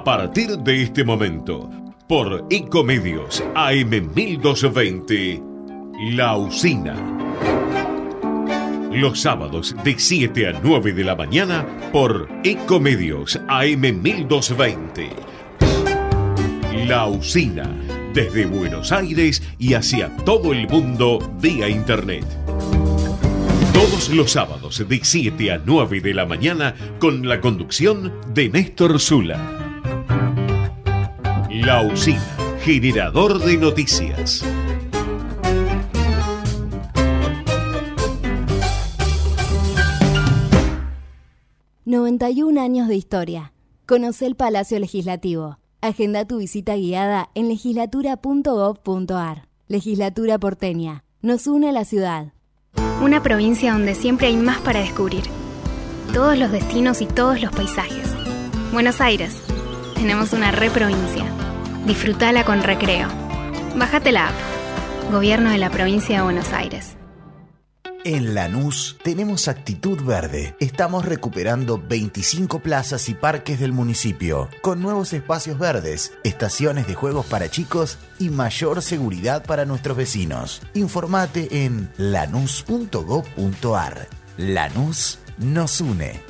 A partir de este momento, por Ecomedios AM 1220, La Usina. Los sábados de 7 a 9 de la mañana por Ecomedios AM 1220. La Usina, desde Buenos Aires y hacia todo el mundo vía Internet. Todos los sábados de 7 a 9 de la mañana con la conducción de Néstor Zula. La Usina, generador de noticias. 91 años de historia. Conoce el Palacio Legislativo. Agenda tu visita guiada en legislatura.gov.ar. Legislatura porteña. Nos une a la ciudad. Una provincia donde siempre hay más para descubrir. Todos los destinos y todos los paisajes. Buenos Aires. Tenemos una reprovincia. Disfrutala con recreo. Bájate la app. Gobierno de la provincia de Buenos Aires. En Lanús tenemos actitud verde. Estamos recuperando 25 plazas y parques del municipio, con nuevos espacios verdes, estaciones de juegos para chicos y mayor seguridad para nuestros vecinos. Informate en lanús.gov.ar. Lanús nos une.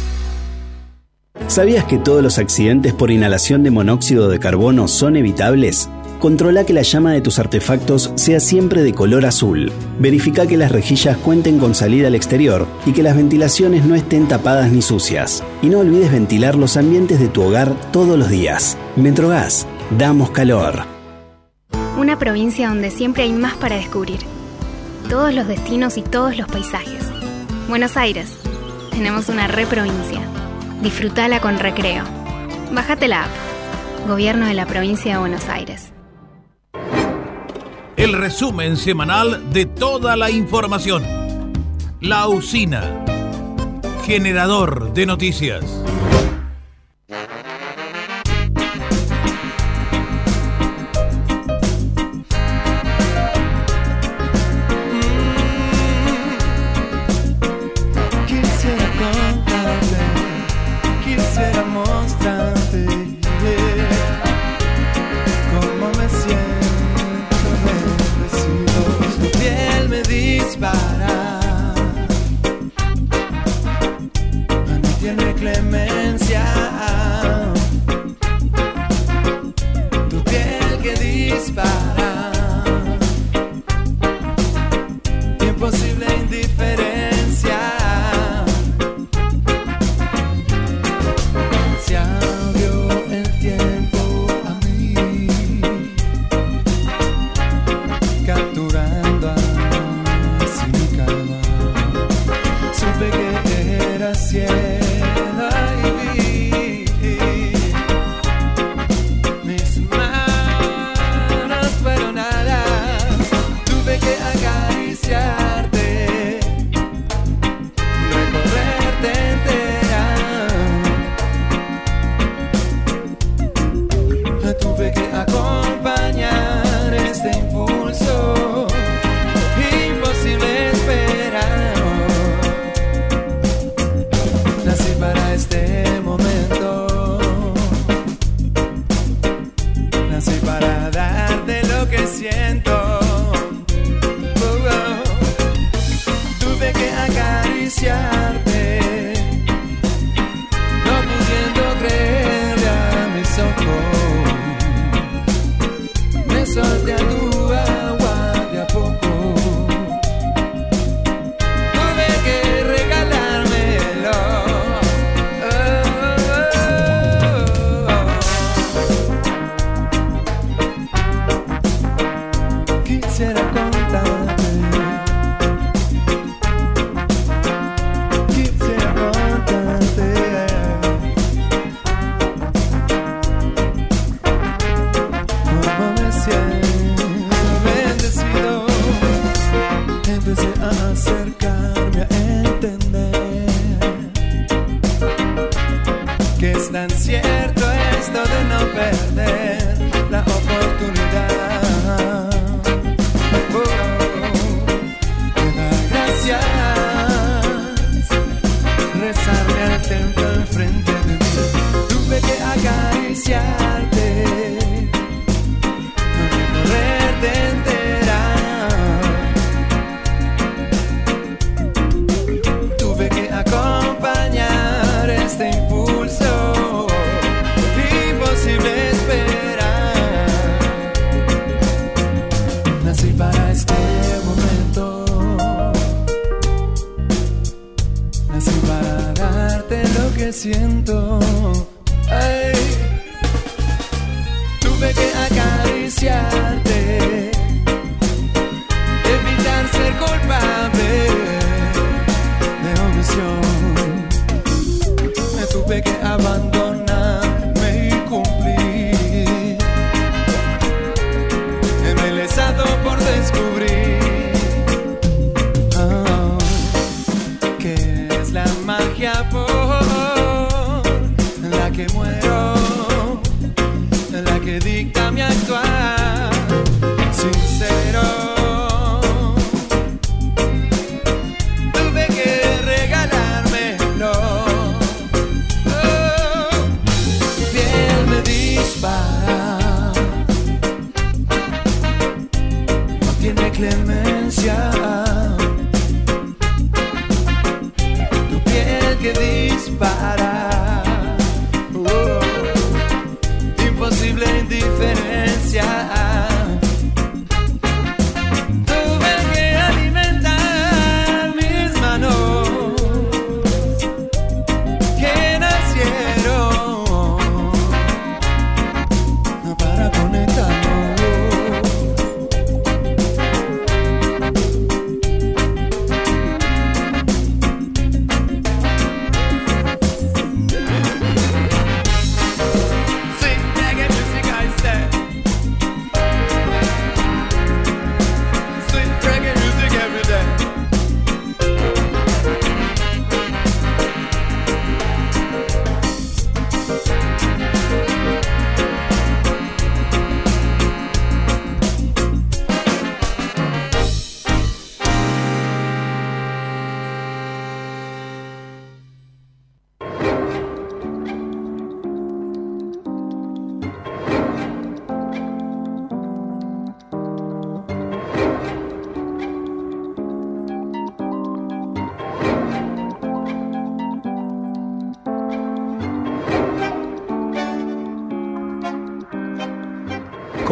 ¿Sabías que todos los accidentes por inhalación de monóxido de carbono son evitables? Controla que la llama de tus artefactos sea siempre de color azul. Verifica que las rejillas cuenten con salida al exterior y que las ventilaciones no estén tapadas ni sucias. Y no olvides ventilar los ambientes de tu hogar todos los días. Metrogas, damos calor. Una provincia donde siempre hay más para descubrir. Todos los destinos y todos los paisajes. Buenos Aires. Tenemos una reprovincia. Disfrutala con recreo. Bájate la app. Gobierno de la provincia de Buenos Aires. El resumen semanal de toda la información. La usina. Generador de noticias.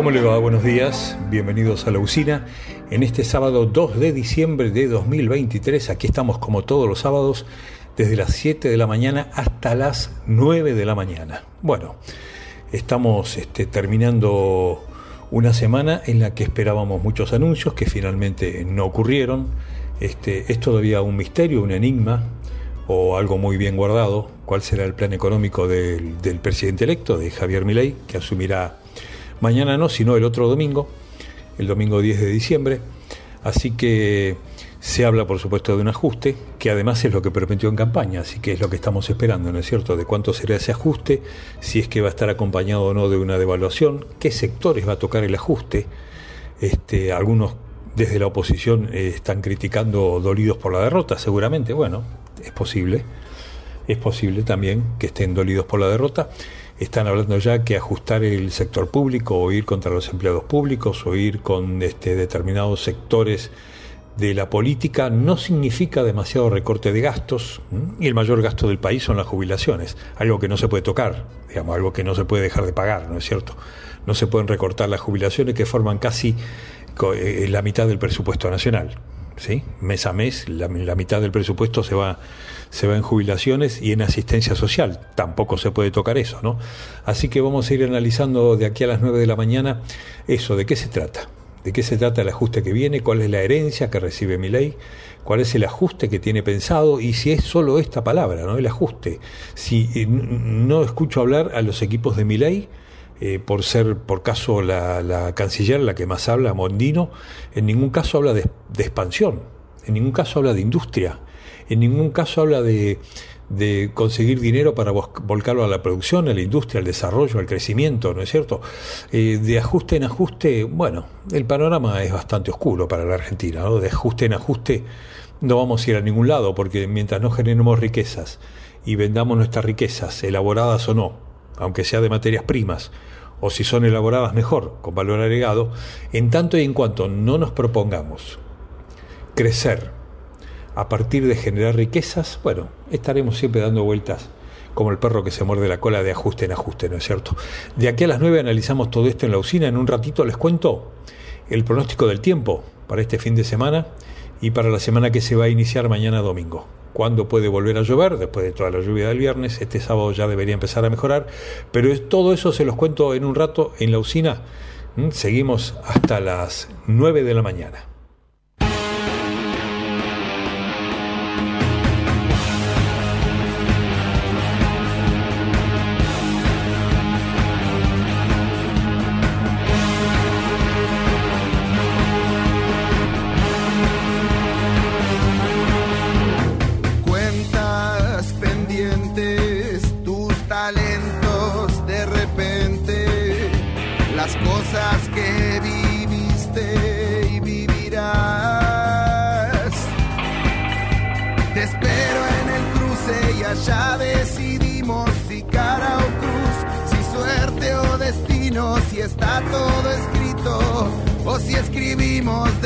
¿Cómo le va? Buenos días, bienvenidos a la usina. En este sábado 2 de diciembre de 2023, aquí estamos como todos los sábados, desde las 7 de la mañana hasta las 9 de la mañana. Bueno, estamos este, terminando una semana en la que esperábamos muchos anuncios que finalmente no ocurrieron. Este, es todavía un misterio, un enigma o algo muy bien guardado. ¿Cuál será el plan económico del, del presidente electo, de Javier Milei, que asumirá mañana no, sino el otro domingo, el domingo 10 de diciembre. Así que se habla, por supuesto, de un ajuste, que además es lo que prometió en campaña, así que es lo que estamos esperando, ¿no es cierto? De cuánto será ese ajuste, si es que va a estar acompañado o no de una devaluación, qué sectores va a tocar el ajuste. Este, algunos desde la oposición eh, están criticando dolidos por la derrota, seguramente, bueno, es posible. Es posible también que estén dolidos por la derrota. Están hablando ya que ajustar el sector público o ir contra los empleados públicos o ir con este, determinados sectores de la política no significa demasiado recorte de gastos y el mayor gasto del país son las jubilaciones, algo que no se puede tocar, digamos, algo que no se puede dejar de pagar, ¿no es cierto? No se pueden recortar las jubilaciones que forman casi eh, la mitad del presupuesto nacional. ¿Sí? Mes a mes, la, mitad del presupuesto se va, se va en jubilaciones y en asistencia social. Tampoco se puede tocar eso, ¿no? Así que vamos a ir analizando de aquí a las 9 de la mañana eso, ¿de qué se trata? ¿De qué se trata el ajuste que viene? ¿Cuál es la herencia que recibe mi ley? ¿Cuál es el ajuste que tiene pensado? Y si es solo esta palabra, ¿no? El ajuste. Si eh, no escucho hablar a los equipos de mi ley, eh, por ser, por caso, la, la canciller la que más habla, Mondino, en ningún caso habla de, expansión, en ningún caso habla de industria, en ningún caso habla de, de conseguir dinero para volcarlo a la producción, a la industria, al desarrollo, al crecimiento, ¿no es cierto? Eh, de ajuste en ajuste, bueno, el panorama es bastante oscuro para la Argentina, ¿no? De ajuste en ajuste no vamos a ir a ningún lado, porque mientras no generemos riquezas y vendamos nuestras riquezas, elaboradas o no, aunque sea de materias primas, o si son elaboradas mejor, con valor agregado, en tanto y en cuanto no nos propongamos crecer a partir de generar riquezas, bueno, estaremos siempre dando vueltas como el perro que se muerde la cola de ajuste en ajuste, ¿no es cierto? De aquí a las 9 analizamos todo esto en la usina, en un ratito les cuento el pronóstico del tiempo para este fin de semana y para la semana que se va a iniciar mañana domingo. ¿Cuándo puede volver a llover? Después de toda la lluvia del viernes, este sábado ya debería empezar a mejorar, pero todo eso se los cuento en un rato en la usina. ¿Mm? Seguimos hasta las 9 de la mañana. escribimos.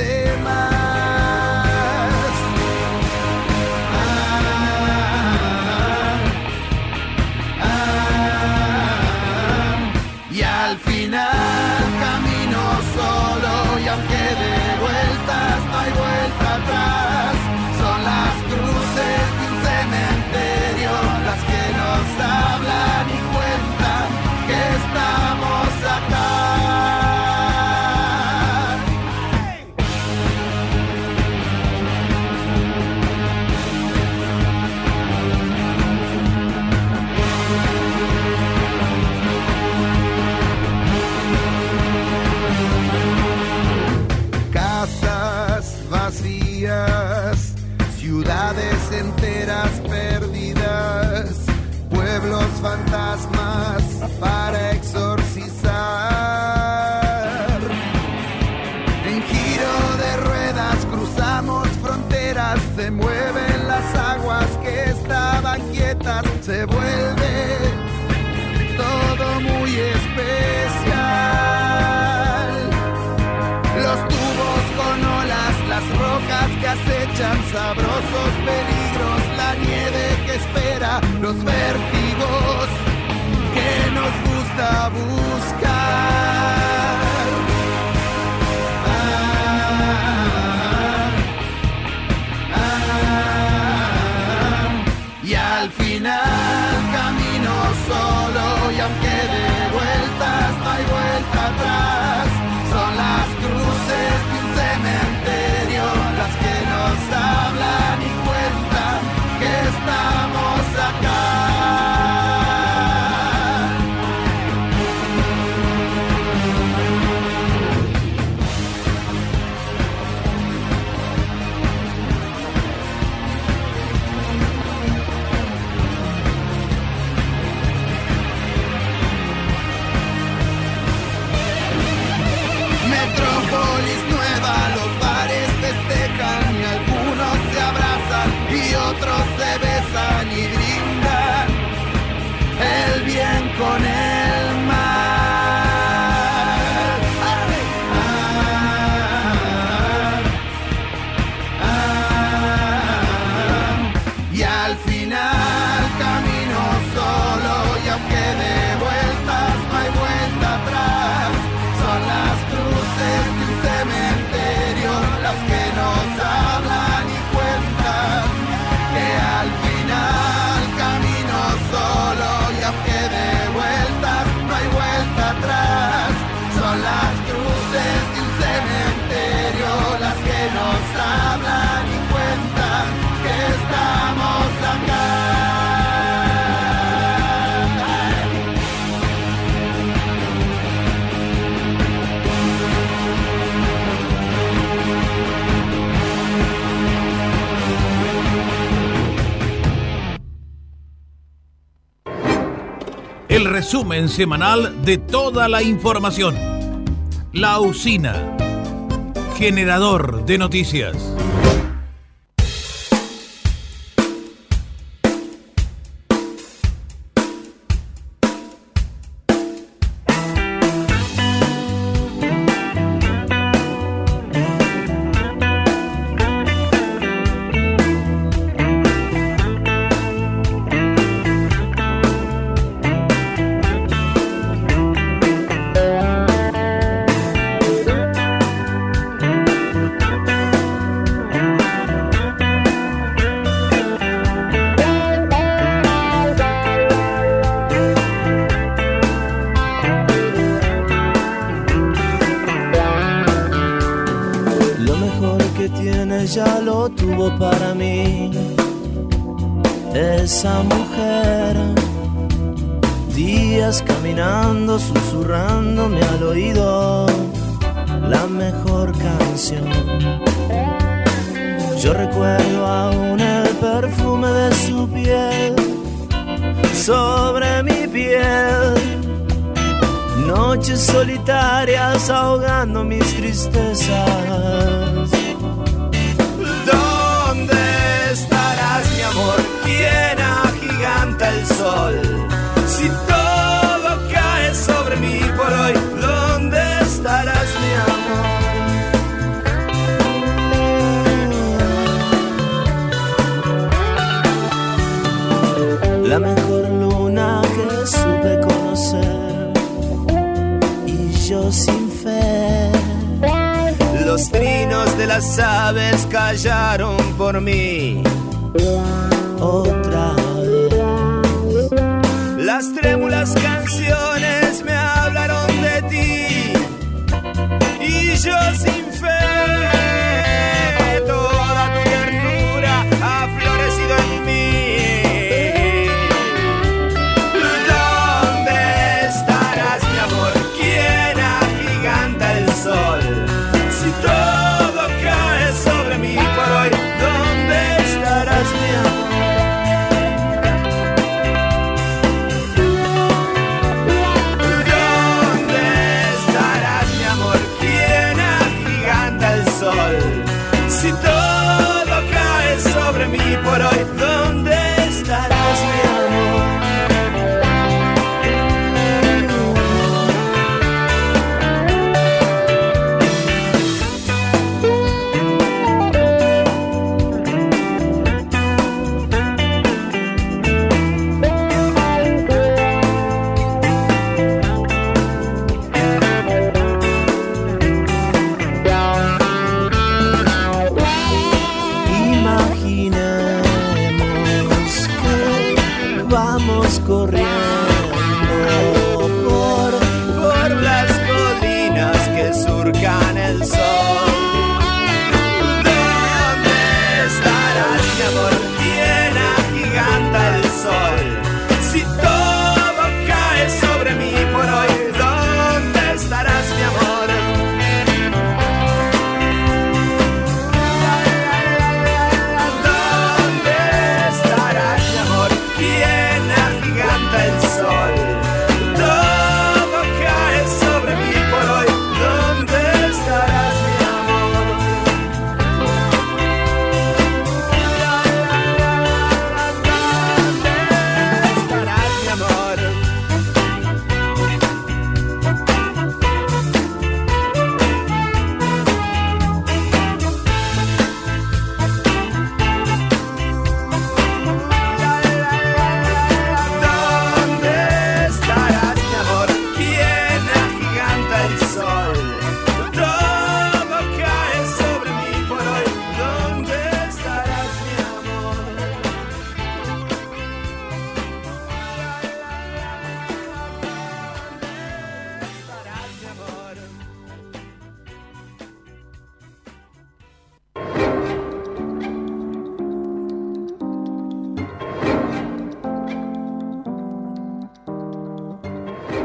vuelve todo muy especial. Los tubos con olas, las rocas que acechan, sabrosos peligros, la nieve que espera, los vértigos que nos gusta buscar. resumen semanal de toda la información. La usina, generador de noticias.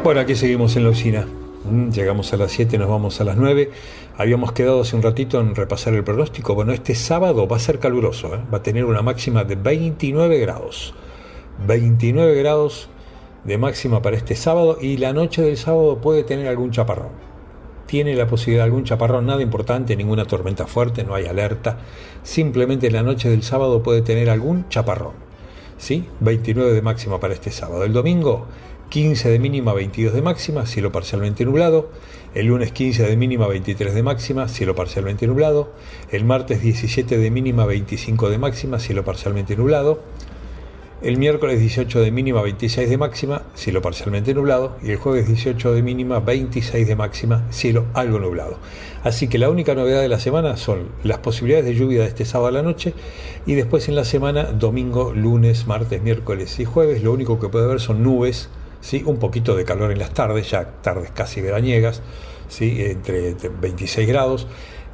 Bueno, aquí seguimos en la usina. Mm, Llegamos a las 7, nos vamos a las 9. Habíamos quedado hace un ratito en repasar el pronóstico. Bueno, este sábado va a ser caluroso, ¿eh? va a tener una máxima de 29 grados. 29 grados de máxima para este sábado y la noche del sábado puede tener algún chaparrón. Tiene la posibilidad de algún chaparrón, nada importante, ninguna tormenta fuerte, no hay alerta. Simplemente la noche del sábado puede tener algún chaparrón. ¿Sí? 29 de máxima para este sábado. El domingo 15 de mínima, 22 de máxima, cielo parcialmente nublado. El lunes 15 de mínima, 23 de máxima, cielo parcialmente nublado. El martes 17 de mínima, 25 de máxima, cielo parcialmente nublado. El miércoles 18 de mínima, 26 de máxima, cielo parcialmente nublado. Y el jueves 18 de mínima, 26 de máxima, cielo algo nublado. Así que la única novedad de la semana son las posibilidades de lluvia de este sábado a la noche. Y después en la semana, domingo, lunes, martes, miércoles y jueves, lo único que puede haber son nubes. ¿Sí? Un poquito de calor en las tardes, ya tardes casi veraniegas, ¿sí? entre 26 grados.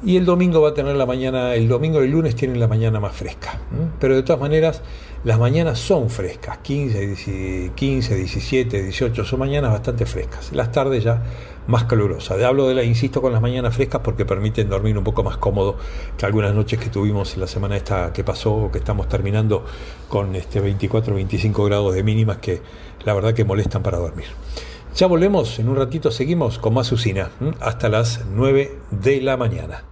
Y el domingo va a tener la mañana, el domingo y el lunes tienen la mañana más fresca. Pero de todas maneras, las mañanas son frescas, 15, 15, 17, 18, son mañanas bastante frescas. Las tardes ya más calurosas. Hablo de la, insisto, con las mañanas frescas porque permiten dormir un poco más cómodo que algunas noches que tuvimos en la semana esta que pasó o que estamos terminando con este 24, 25 grados de mínimas que la verdad que molestan para dormir. Ya volvemos, en un ratito seguimos con más usina, hasta las 9 de la mañana.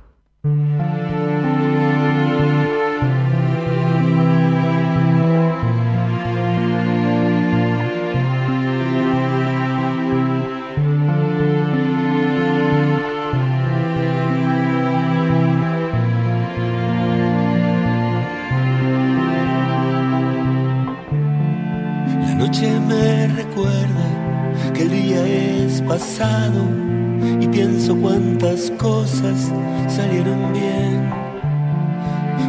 Cosas salieron bien.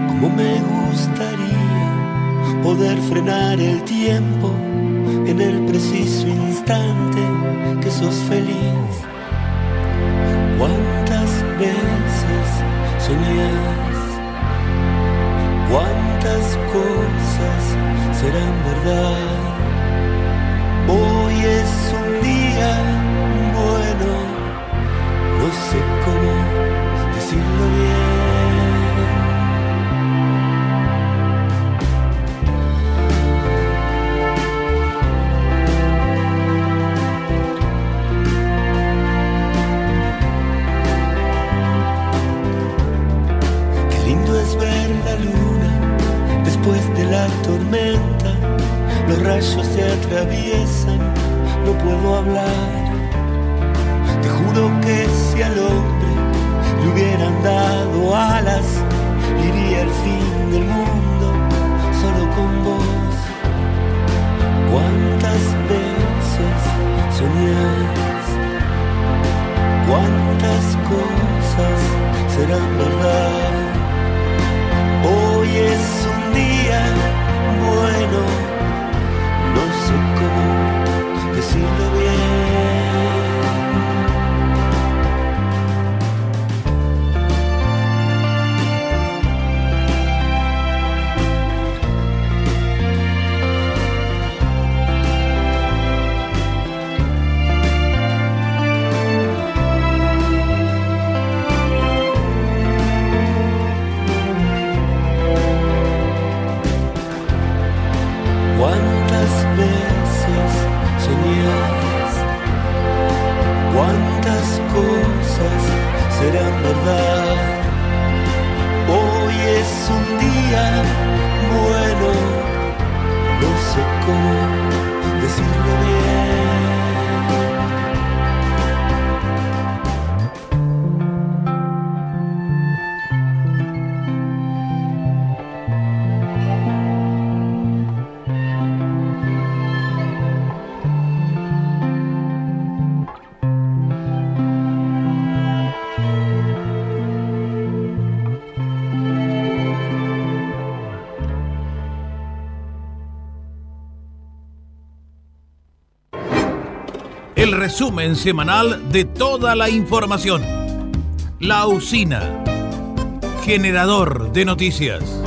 Como me gustaría poder frenar el tiempo en el preciso instante que sos feliz. Cuántas veces soñás, cuántas cosas serán verdad. Hoy es un día bueno, no sé cómo Qué lindo es ver la luna después de la tormenta. Los rayos se atraviesan, no puedo hablar. Te juro que si al hubieran dado alas, iría al fin del mundo solo con vos. ¿Cuántas veces soñás? ¿Cuántas cosas serán verdad? Hoy es un día bueno, no sé cómo decirlo bien. Resumen semanal de toda la información. La usina. Generador de noticias.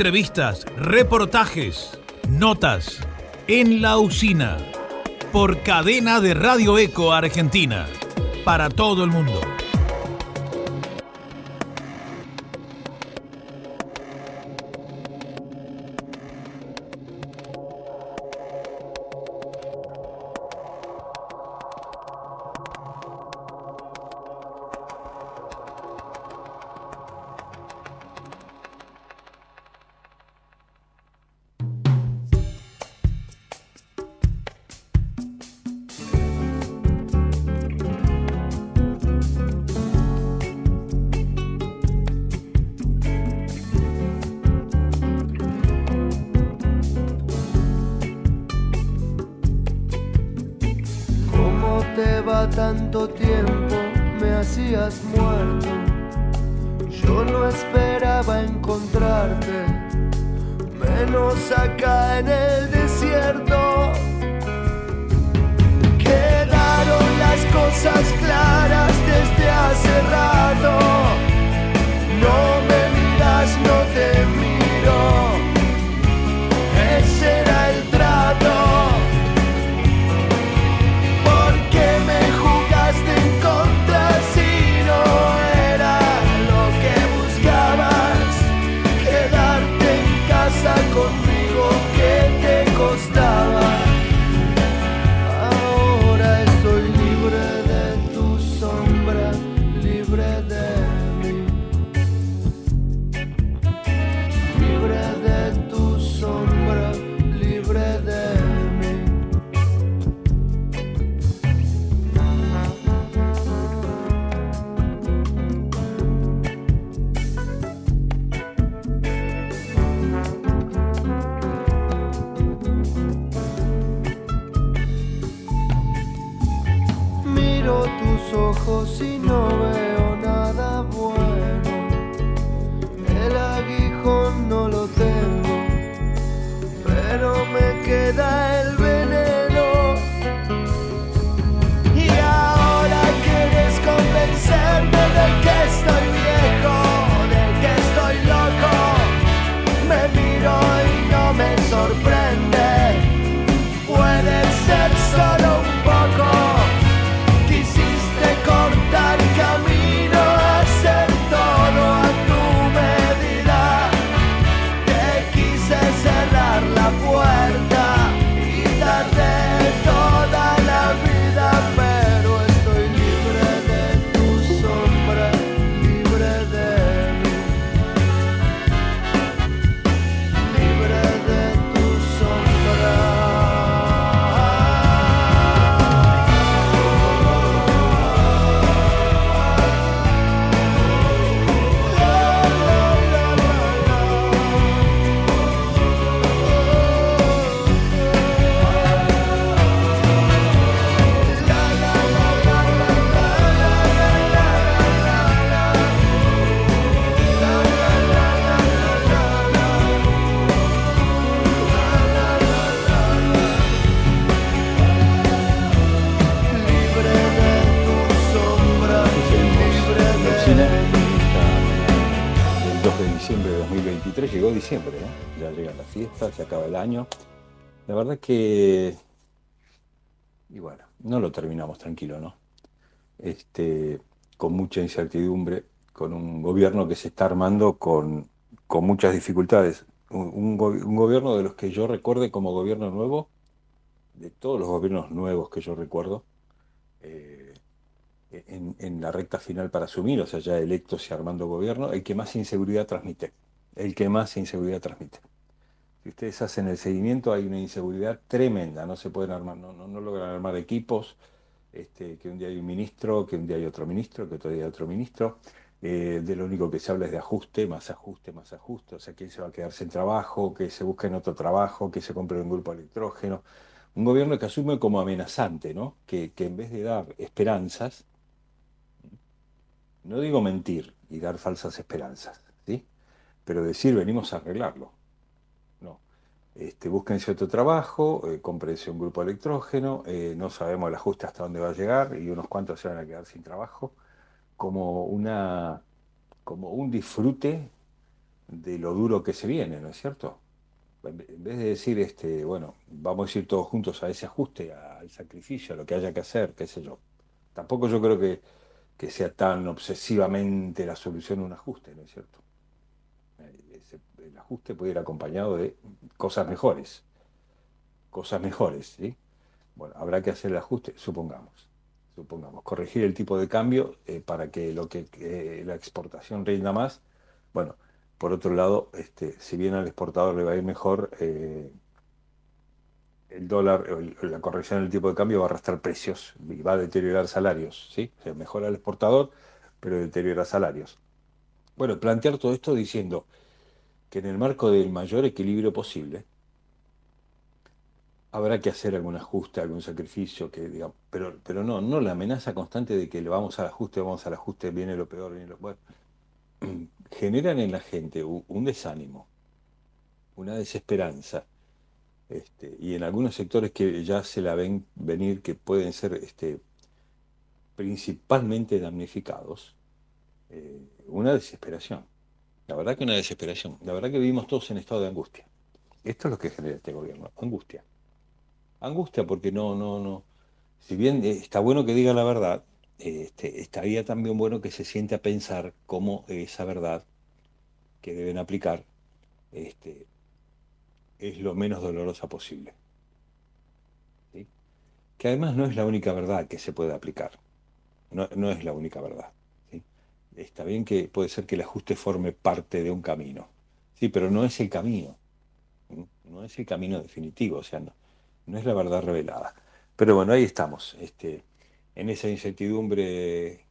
Entrevistas, reportajes, notas en la usina por cadena de Radio Eco Argentina para todo el mundo. Acaba el año. La verdad que, y bueno, no lo terminamos tranquilo, ¿no? Este, con mucha incertidumbre, con un gobierno que se está armando con, con muchas dificultades. Un, un go- un gobierno de los que yo recuerde como gobierno nuevo, de todos los gobiernos nuevos que yo recuerdo, eh, en, en la recta final para asumir, o sea, ya electos y armando gobierno, el que más inseguridad transmite. El que más inseguridad transmite. Si ustedes hacen el seguimiento, hay una inseguridad tremenda, no se pueden armar, no, no, no logran armar equipos, este, que un día hay un ministro, que un día hay otro ministro, que otro día hay otro ministro. eh, de lo único que se habla es de ajuste, más ajuste, más ajuste, o sea, quién se va a quedar sin trabajo, que se busque en otro trabajo, que se compre un grupo electrógeno. Un gobierno que asume como amenazante, ¿no? Que, que en vez de dar esperanzas, no digo mentir y dar falsas esperanzas, ¿sí? Pero decir venimos a arreglarlo. Este, búsquense otro trabajo, eh, cómprense un grupo electrógeno, eh, no sabemos el ajuste hasta dónde va a llegar y unos cuantos se van a quedar sin trabajo, como una, como un disfrute de lo duro que se viene, ¿no es cierto? En vez de decir, este, bueno, vamos a ir todos juntos a ese ajuste, al sacrificio, a lo que haya que hacer, qué sé yo. Tampoco yo creo que, que sea tan obsesivamente la solución un ajuste, ¿no es cierto? El ajuste puede ir acompañado de cosas mejores, cosas mejores, ¿sí? Bueno, habrá que hacer el ajuste, supongamos, supongamos, corregir el tipo de cambio eh, para que lo que la exportación rinda más. Bueno, por otro lado, este, si bien al exportador le va a ir mejor, eh, el dólar, el- la corrección del tipo de cambio va a arrastrar precios y va a deteriorar salarios, ¿sí? O mejora al exportador, pero deteriora salarios. Bueno, plantear todo esto diciendo que en el marco del mayor equilibrio posible habrá que hacer algún ajuste, algún sacrificio, que digamos, pero, pero no, no la amenaza constante de que le vamos al ajuste, vamos al ajuste, viene lo peor, viene lo bueno. Generan en la gente un desánimo, una desesperanza, este, y en algunos sectores que ya se la ven venir, que pueden ser este, principalmente damnificados, eh, una desesperación. La verdad que una desesperación. La verdad que vivimos todos en estado de angustia. Esto es lo que genera este gobierno, angustia. Angustia porque no, no, no. Si bien eh, está bueno que diga la verdad, este, estaría también bueno que se siente a pensar cómo esa verdad que deben aplicar este, es lo menos dolorosa posible. Que además no es la única verdad que se puede aplicar. No es la única verdad. Está bien que puede ser que el ajuste forme parte de un camino. Sí, pero no es el camino. No es el camino definitivo, o sea, no, no es la verdad revelada. Pero bueno, ahí estamos, este, en esa incertidumbre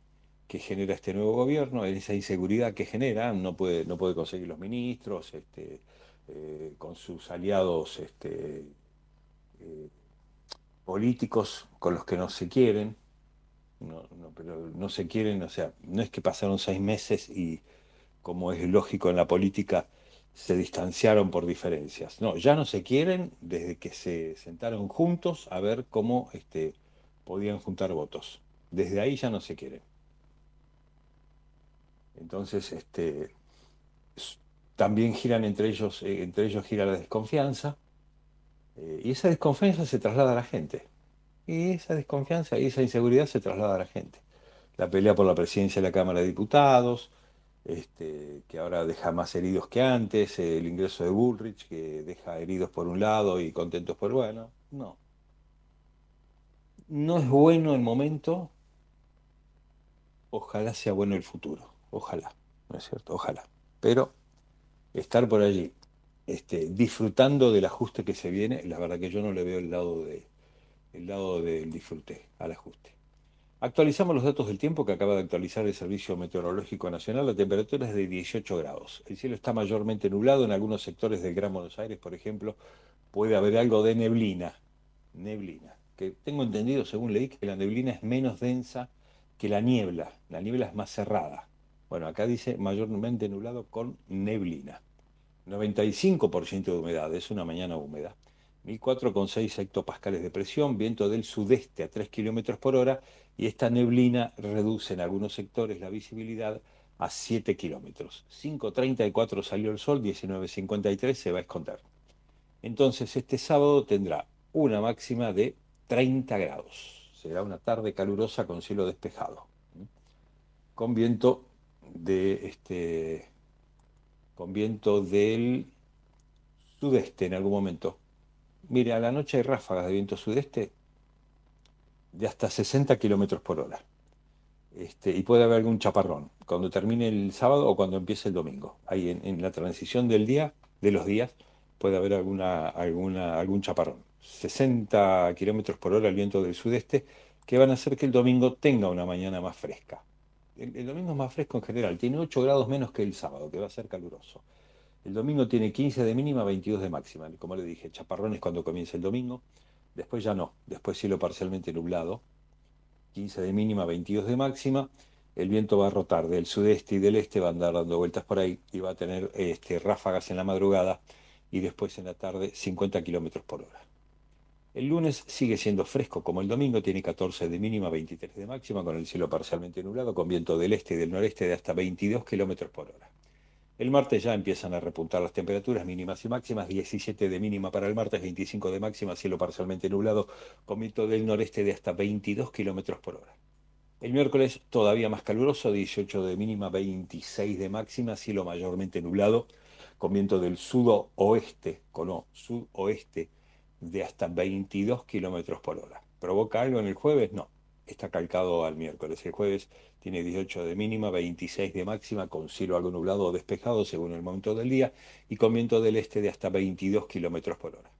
que genera este nuevo gobierno, en esa inseguridad que genera, no puede, no puede conseguir los ministros, este, eh, con sus aliados este, eh, políticos con los que no se quieren, No, no, pero no se quieren, o sea, no es que pasaron seis meses y, como es lógico en la política, se distanciaron por diferencias. No, ya no se quieren desde que se sentaron juntos a ver cómo este, podían juntar votos. Desde ahí ya no se quieren. Entonces, este, también giran entre ellos, eh, entre ellos gira la desconfianza, eh, y esa desconfianza se traslada a la gente. Y esa desconfianza y esa inseguridad se traslada a la gente. La pelea por la presidencia de la Cámara de Diputados, este, que ahora deja más heridos que antes, el ingreso de Bullrich, que deja heridos por un lado y contentos por bueno. No. No es bueno el momento, ojalá sea bueno el futuro, ojalá, ¿no es cierto? Ojalá. Pero estar por allí, este, disfrutando del ajuste que se viene, la verdad que yo no le veo el lado, de, el lado del disfrute al ajuste. Actualizamos los datos del tiempo que acaba de actualizar el Servicio Meteorológico Nacional. La temperatura es de 18 grados. El cielo está mayormente nublado. En algunos sectores del Gran Buenos Aires, por ejemplo, puede haber algo de neblina. Neblina. Que tengo entendido, según leí, que la neblina es menos densa que la niebla. La niebla es más cerrada. Bueno, acá dice mayormente nublado con neblina. 95% de humedad, es una mañana húmeda. 1004,6 hectopascales de presión, viento del sudeste a 3 kilómetros por hora y esta neblina reduce en algunos sectores la visibilidad a 7 kilómetros. 5.34 salió el sol, 19.53 se va a esconder. Entonces este sábado tendrá una máxima de 30 grados. Será una tarde calurosa con cielo despejado. Con viento de este con viento del sudeste en algún momento. Mire, a la noche hay ráfagas de viento sudeste de hasta 60 kilómetros por hora. Este, y puede haber algún chaparrón cuando termine el sábado o cuando empiece el domingo. Ahí en, la transición del día, de los días, puede haber alguna, alguna, algún chaparrón. 60 kilómetros por hora el viento del sudeste que van a hacer que el domingo tenga una mañana más fresca. El, el, domingo es más fresco en general, tiene 8 grados menos que el sábado, que va a ser caluroso. El domingo tiene 15 de mínima, 22 de máxima. Como le dije, chaparrones cuando comienza el domingo. Después ya no, después cielo parcialmente nublado, 15 de mínima, 22 de máxima. El viento va a rotar del sudeste y del este, va a andar dando vueltas por ahí y va a tener este, ráfagas en la madrugada y después en la tarde 50 kilómetros por hora. El lunes sigue siendo fresco como el domingo, tiene 14 de mínima, 23 de máxima, con el cielo parcialmente nublado, con viento del este y del noreste de hasta 22 kilómetros por hora. El martes ya empiezan a repuntar las temperaturas mínimas y máximas, 17 de mínima para el martes, 25 de máxima, cielo parcialmente nublado, con viento del noreste de hasta 22 kilómetros por hora. El miércoles todavía más caluroso, 18 de mínima, 26 de máxima, cielo mayormente nublado, con viento del sudoeste, con o, sudoeste de hasta 22 kilómetros por hora. ¿Provoca algo en el jueves? No, está calcado al miércoles. El jueves tiene 18 de mínima, 26 de máxima, con cielo algo nublado o despejado según el momento del día y con viento del este de hasta 22 kilómetros por hora.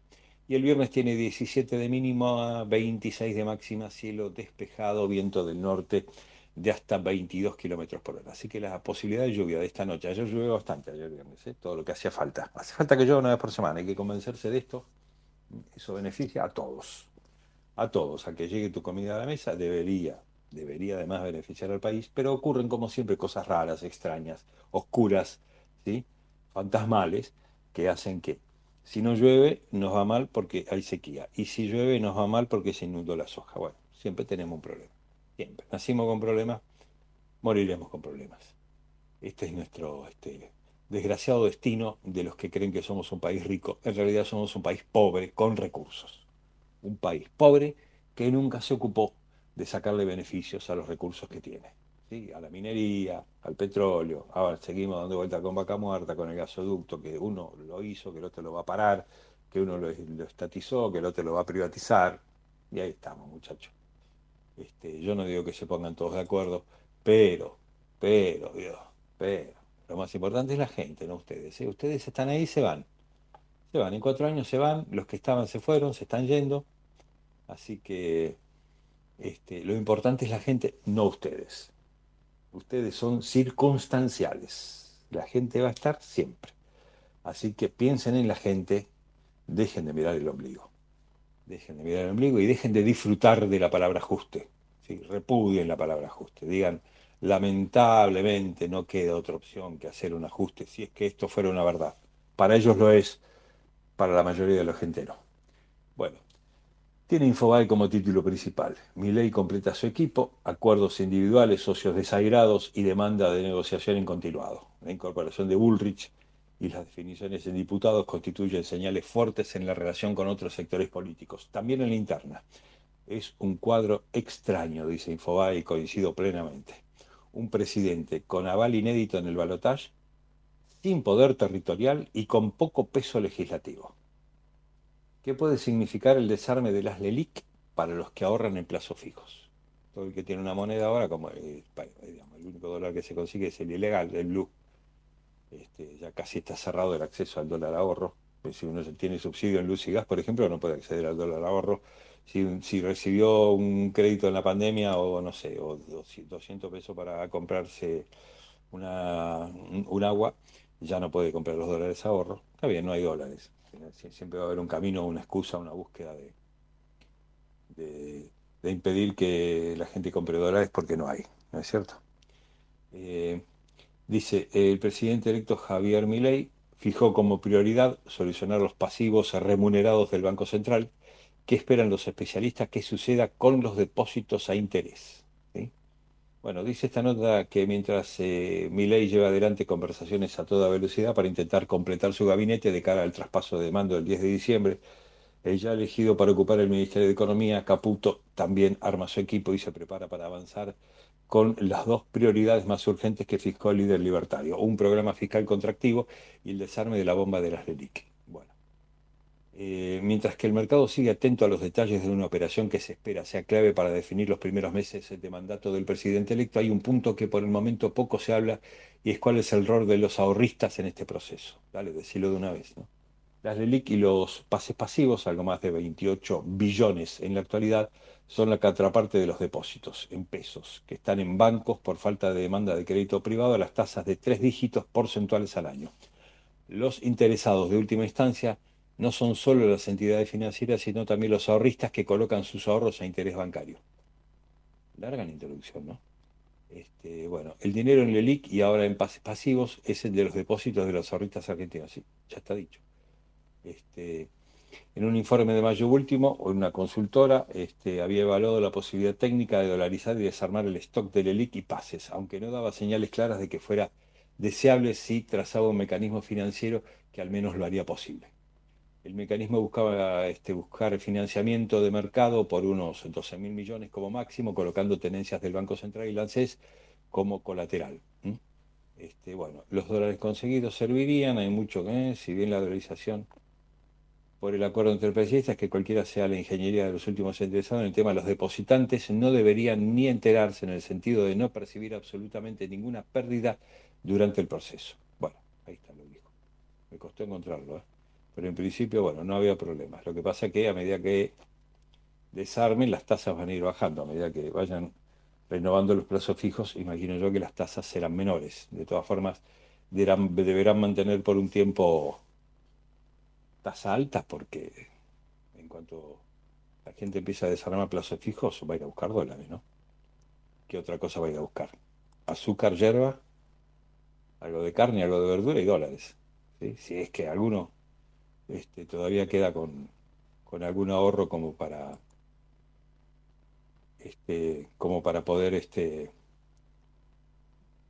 Y el viernes tiene 17 de mínima, 26 de máxima, cielo despejado, viento del norte de hasta 22 kilómetros por hora. Así que la posibilidad de lluvia de esta noche, ayer llueve bastante, ayer viernes, ¿eh? todo lo que hacía falta. Hace falta que llueva una vez por semana, hay que convencerse de esto. Eso beneficia a todos, a todos, a que llegue tu comida a la mesa, debería debería además beneficiar al país, pero ocurren como siempre cosas raras, extrañas, oscuras, ¿sí? fantasmales, que hacen que si no llueve nos va mal porque hay sequía, y si llueve nos va mal porque se inundó la soja. Bueno, siempre tenemos un problema, siempre. Nacimos con problemas, moriremos con problemas. Este es nuestro este, desgraciado destino de los que creen que somos un país rico. En realidad somos un país pobre, con recursos. Un país pobre que nunca se ocupó de sacarle beneficios a los recursos que tiene. ¿sí? A la minería, al petróleo. Ahora seguimos dando vuelta con vaca muerta, con el gasoducto, que uno lo hizo, que el otro lo va a parar, que uno lo, estatizó, que el otro lo va a privatizar. Y ahí estamos, muchachos. Este, yo no digo que se pongan todos de acuerdo, pero, pero, Dios, pero, lo más importante es la gente, no ustedes. ¿eh? Ustedes están ahí y se van. Se van, en cuatro años se van, los que estaban se fueron, se están yendo. Así que este, lo importante es la gente, no ustedes. Ustedes son circunstanciales. La gente va a estar siempre. Así que piensen en la gente, dejen de mirar el ombligo. Dejen de mirar el ombligo y dejen de disfrutar de la palabra ajuste. ¿sí? repudien la palabra ajuste, digan, lamentablemente no queda otra opción que hacer un ajuste, si es que esto fuera una verdad. Para ellos lo es, para la mayoría de la gente no. Bueno, tiene Infobae como título principal. Mi ley completa su equipo, acuerdos individuales, socios desairados y demanda de negociación en continuado. La incorporación de Bullrich y las definiciones en diputados constituyen señales fuertes en la relación con otros sectores políticos, también en la interna. Es un cuadro extraño, dice Infobae, y coincido plenamente. Un presidente con aval inédito en el balotaje, sin poder territorial y con poco peso legislativo. ¿Qué puede significar el desarme de las LELIC para los que ahorran en plazos fijos? Todo el que tiene una moneda ahora, como el, único dólar que se consigue es el ilegal, el blue. Este, ya casi está cerrado el acceso al dólar ahorro. Pues si uno tiene subsidio en luz y gas, por ejemplo, no puede acceder al dólar ahorro. Si, si recibió un crédito en la pandemia o no sé, o 200 pesos para comprarse una, un agua, ya no puede comprar los dólares ahorro. Está bien, no hay dólares. Siempre va a haber un camino, una excusa, una búsqueda de, de, impedir que la gente compre dólares porque no hay, ¿no es cierto? Eh, dice, el presidente electo Javier Milei fijó como prioridad solucionar los pasivos remunerados del Banco Central. ¿Qué esperan los especialistas que suceda con los depósitos a interés? Bueno, dice esta nota que mientras eh, Milei lleva adelante conversaciones a toda velocidad para intentar completar su gabinete de cara al traspaso de mando del 10 de diciembre, el ya elegido para ocupar el Ministerio de Economía, Caputo, también arma su equipo y se prepara para avanzar con las dos prioridades más urgentes que fijó el líder libertario, un programa fiscal contractivo y el desarme de la bomba de las reliquias. Eh, mientras que el mercado sigue atento a los detalles de una operación que se espera sea clave para definir los primeros meses de mandato del presidente electo, hay un punto que por el momento poco se habla y es cuál es el rol de los ahorristas en este proceso. Dale, decirlo de una vez. Las LELIC y los pases pasivos, algo más de 28 billones en la actualidad, son la contraparte de los depósitos en pesos, que están en bancos por falta de demanda de crédito privado a las tasas de tres dígitos porcentuales al año. Los interesados de última instancia no son solo las entidades financieras, sino también los ahorristas que colocan sus ahorros a interés bancario. Larga la introducción, ¿no? Este, bueno, el dinero en LELIC y ahora en pasivos es el de los depósitos de los ahorristas argentinos, sí, ya está dicho. Este, en un informe de mayo último, una consultora este, había evaluado la posibilidad técnica de dolarizar y desarmar el stock de LELIC y pases, aunque no daba señales claras de que fuera deseable si trazaba un mecanismo financiero que al menos lo haría posible. El mecanismo buscaba este, buscar financiamiento de mercado por unos 12 mil millones como máximo, colocando tenencias del Banco Central y Lancés como colateral. Este, bueno, los dólares conseguidos servirían, hay mucho que, si bien la dolarización por el acuerdo entre presidentes, que cualquiera sea la ingeniería de los últimos interesados en el tema, los depositantes no deberían ni enterarse en el sentido de no percibir absolutamente ninguna pérdida durante el proceso. Bueno, ahí está, lo dijo. Me costó encontrarlo, ¿eh? Pero en principio, bueno, no había problemas. Lo que pasa es que a medida que desarmen, las tasas van a ir bajando. A medida que vayan renovando los plazos fijos, imagino yo que las tasas serán menores. De todas formas, deberán, mantener por un tiempo tasas altas porque en cuanto la gente empieza a desarmar plazos fijos, va a ir a buscar dólares, ¿no? ¿Qué otra cosa va a ir a buscar? Azúcar, hierba, algo de carne, algo de verdura y dólares. Si es que alguno este, todavía queda con, algún ahorro como para este, como para poder este,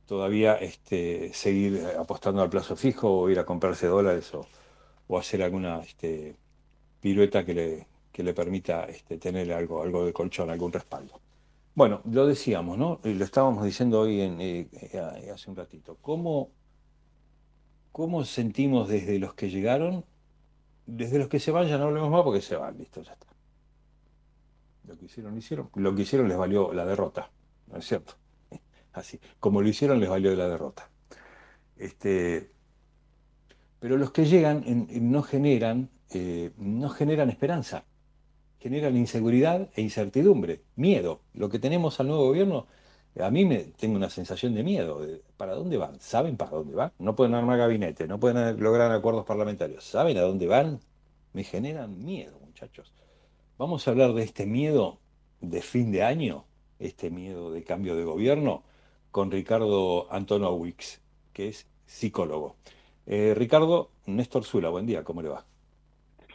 todavía este, seguir apostando al plazo fijo o ir a comprarse dólares o, hacer alguna este, pirueta que le, que le permita este, tener algo, algo de colchón, algún respaldo. Bueno, lo decíamos, ¿no? Lo estábamos diciendo hoy en, eh, eh, hace un ratito. ¿Cómo, ¿Cómo sentimos desde los que llegaron desde los que se van ya no hablemos más porque se van, listo, ya está. Lo que hicieron, hicieron. Lo que hicieron les valió la derrota, ¿no es cierto? Así, como lo hicieron les valió la derrota. Este, pero los que llegan no generan, eh, no generan esperanza, generan inseguridad e incertidumbre, miedo. Lo que tenemos al nuevo gobierno a mí me tengo una sensación de miedo. ¿Para dónde van? ¿Saben para dónde van? No pueden armar gabinete, no pueden lograr acuerdos parlamentarios. ¿Saben a dónde van? Me generan miedo, muchachos. Vamos a hablar de este miedo de fin de año este miedo de cambio de gobierno con Ricardo Antonowicz, que es psicólogo. Eh, Ricardo, Néstor Zula, buen día, ¿cómo le va?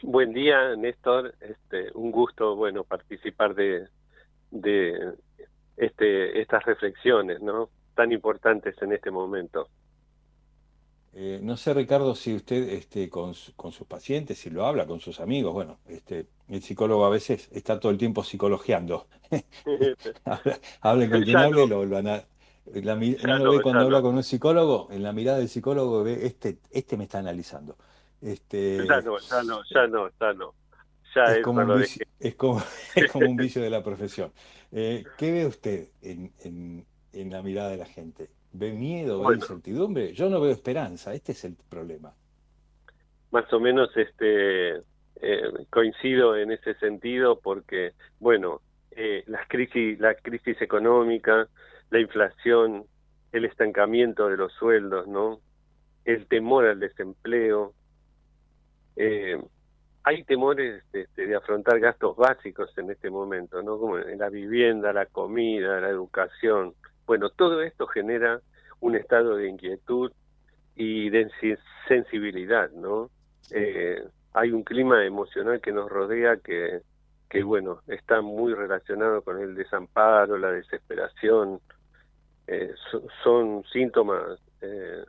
Buen día, Néstor. Este, un gusto, bueno, participar de, de este, estas reflexiones, ¿no? Tan importantes en este momento. Eh, no sé, Ricardo, si usted este, con, con, sus pacientes, si lo habla con sus amigos, bueno, este, el psicólogo a veces está todo el tiempo psicologiando. hable con quien hable, lo, lo, la, uno ve cuando habla con un psicólogo, en la mirada del psicólogo ve, este, este me está analizando. Este, ya no, ya no, ya no, ya no. Ya es, como un vicio, es, como, es como un vicio de la profesión. Eh, ¿Qué ve usted en, en, en la mirada de la gente? ¿Ve miedo, ve incertidumbre? Yo no veo esperanza, este es el problema. Más o menos este eh, coincido en ese sentido porque, bueno, eh, las crisis, la crisis económica, la inflación, el estancamiento de los sueldos, ¿no? El temor al desempleo. Eh, hay temores este, de afrontar gastos básicos en este momento, ¿no? Como en la vivienda, la comida, la educación. Bueno, todo esto genera un estado de inquietud y de sensibilidad, ¿no? Eh, hay un clima emocional que nos rodea que, que, bueno, está muy relacionado con el desamparo, la desesperación. Eh, son síntomas, eh,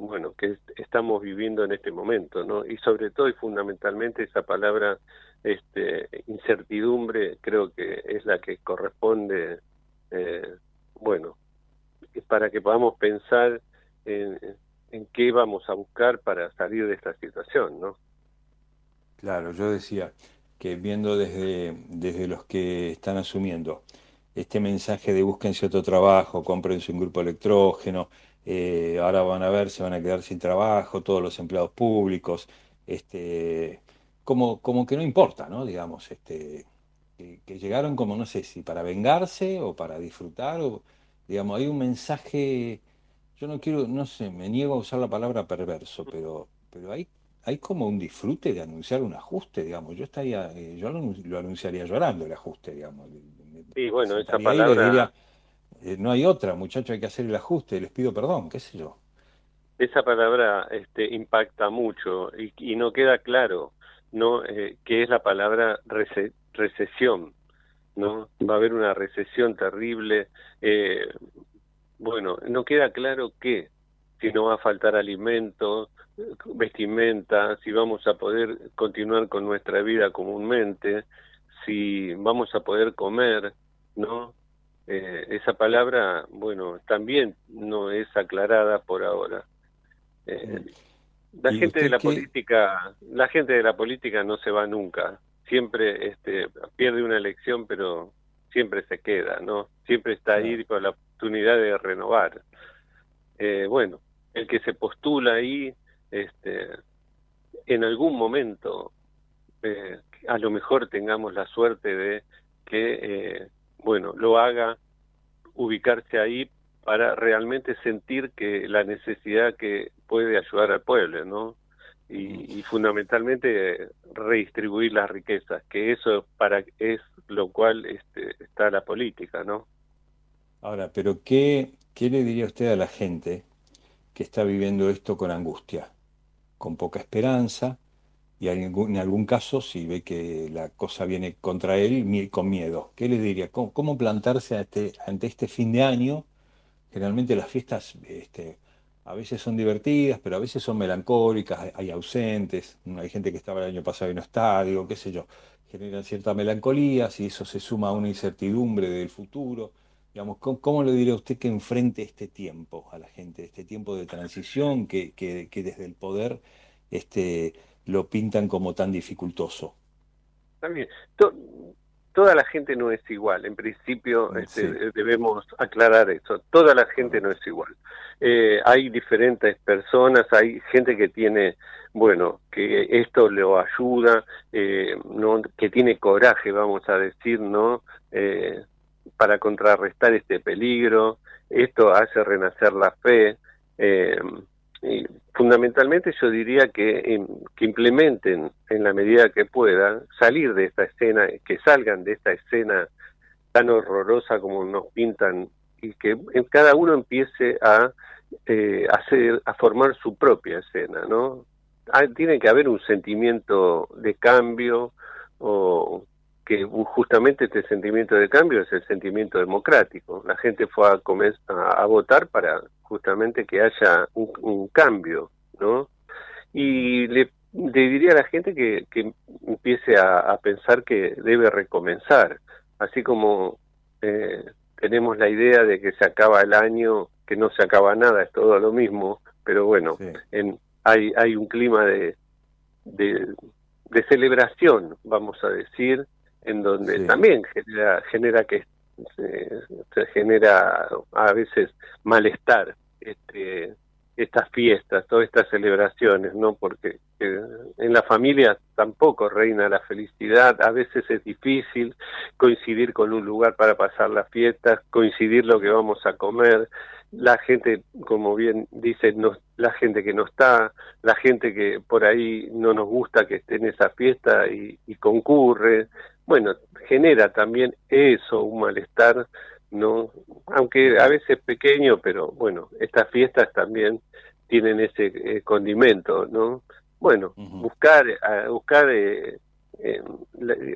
bueno, que estamos viviendo en este momento, ¿no? Y sobre todo y fundamentalmente esa palabra este, incertidumbre creo que es la que corresponde, eh, bueno, para que podamos pensar en, en, qué vamos a buscar para salir de esta situación, ¿no? Claro, yo decía que viendo desde, desde los que están asumiendo este mensaje de búsquense otro trabajo, cómprense un grupo electrógeno, eh, ahora van a ver, se van a quedar sin trabajo, todos los empleados públicos, este, como, como que no importa, ¿no? Digamos, este, que, que llegaron como, no sé si para vengarse o para disfrutar o Digamos, hay un mensaje, yo no quiero, no sé, me niego a usar la palabra perverso, pero, pero hay, hay como un disfrute de anunciar un ajuste, digamos. Yo estaría, eh, yo lo, anunciaría llorando el ajuste, digamos. Sí, bueno, esa palabra... Eh, no hay otra, muchacho, hay que hacer el ajuste, les pido perdón, qué sé yo. Esa palabra este, impacta mucho y, no queda claro no eh, qué es la palabra recesión ¿no? Va a haber una recesión terrible. Eh, bueno, no queda claro qué, si no va a faltar alimento, vestimenta, si vamos a poder continuar con nuestra vida comúnmente, si vamos a poder comer, ¿no? Eh, esa palabra, bueno, también no es aclarada por ahora. Eh, la gente de la política, la gente de la política no se va nunca siempre este, pierde una elección, pero siempre se queda, ¿no? Siempre está ahí con la oportunidad de renovar. Eh, bueno, el que se postula ahí, este, en algún momento, eh, a lo mejor tengamos la suerte de que, eh, bueno, lo haga ubicarse ahí para realmente sentir que la necesidad que puede ayudar al pueblo, ¿no? y, fundamentalmente redistribuir las riquezas, que eso para es lo cual este, está la política, ¿no? Ahora, pero ¿qué, ¿qué le diría usted a la gente que está viviendo esto con angustia, con poca esperanza y en algún, caso si ve que la cosa viene contra él con miedo? ¿Qué le diría? ¿Cómo, plantarse ante, este fin de año? Generalmente las fiestas este, a veces son divertidas, pero a veces son melancólicas, hay ausentes, hay gente que estaba el año pasado y no está, digo, qué sé yo, generan cierta melancolía, si eso se suma a una incertidumbre del futuro. Digamos, ¿cómo, le diría usted que enfrente este tiempo a la gente, este tiempo de transición que, que, desde el poder este, lo pintan como tan dificultoso? También, toda la gente no es igual. En principio este, debemos aclarar eso. Toda la gente no es igual. Eh, hay diferentes personas, hay gente que tiene, bueno, que esto le ayuda, eh, no, que tiene coraje, vamos a decir, ¿no? Eh, para contrarrestar este peligro. Esto hace renacer la fe. Y fundamentalmente yo diría que, que implementen en la medida que puedan salir de esta escena, que salgan de esta escena tan horrorosa como nos pintan y que cada uno empiece a eh, hacer a formar su propia escena no ah, tiene que haber un sentimiento de cambio o que justamente este sentimiento de cambio es el sentimiento democrático. La gente fue a, a, votar para justamente que haya un, cambio no y le, diría a la gente que, que empiece a, pensar que debe recomenzar. Así como eh, tenemos la idea de que se acaba el año, que no se acaba nada, es todo lo mismo, pero bueno, en, hay, hay un clima de, de, celebración, vamos a decir, en donde también genera, genera que se, genera a veces malestar este, estas fiestas, todas estas celebraciones, ¿no? Porque eh, en la familia tampoco reina la felicidad, a veces es difícil coincidir con un lugar para pasar las fiestas, coincidir lo que vamos a comer, la gente, como bien dice, la gente que no está, la gente que por ahí no nos gusta que esté en esa fiesta y concurre, bueno, genera también eso, un malestar no aunque a veces pequeño pero bueno estas fiestas también tienen ese eh, condimento no bueno buscar buscar eh, eh,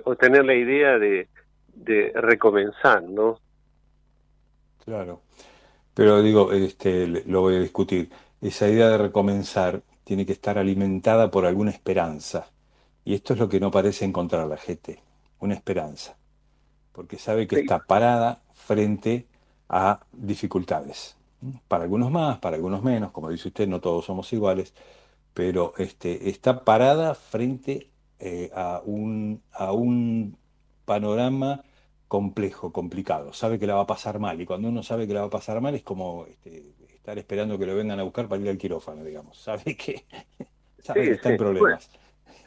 o tener la idea de, de recomenzar no claro. Pero digo este lo voy a discutir. Esa idea de recomenzar tiene que estar alimentada por alguna esperanza. Y esto es lo que no parece encontrar la gente una esperanza porque sabe que está parada frente a dificultades. Para algunos más, para algunos menos, como dice usted, no todos somos iguales, pero este, está parada frente eh, a, un, a un panorama complejo, complicado. Sabe que la va a pasar mal y cuando uno sabe que la va a pasar mal es como este, estar esperando que lo vengan a buscar para ir al quirófano, digamos. Sabe que, sabe está en problemas.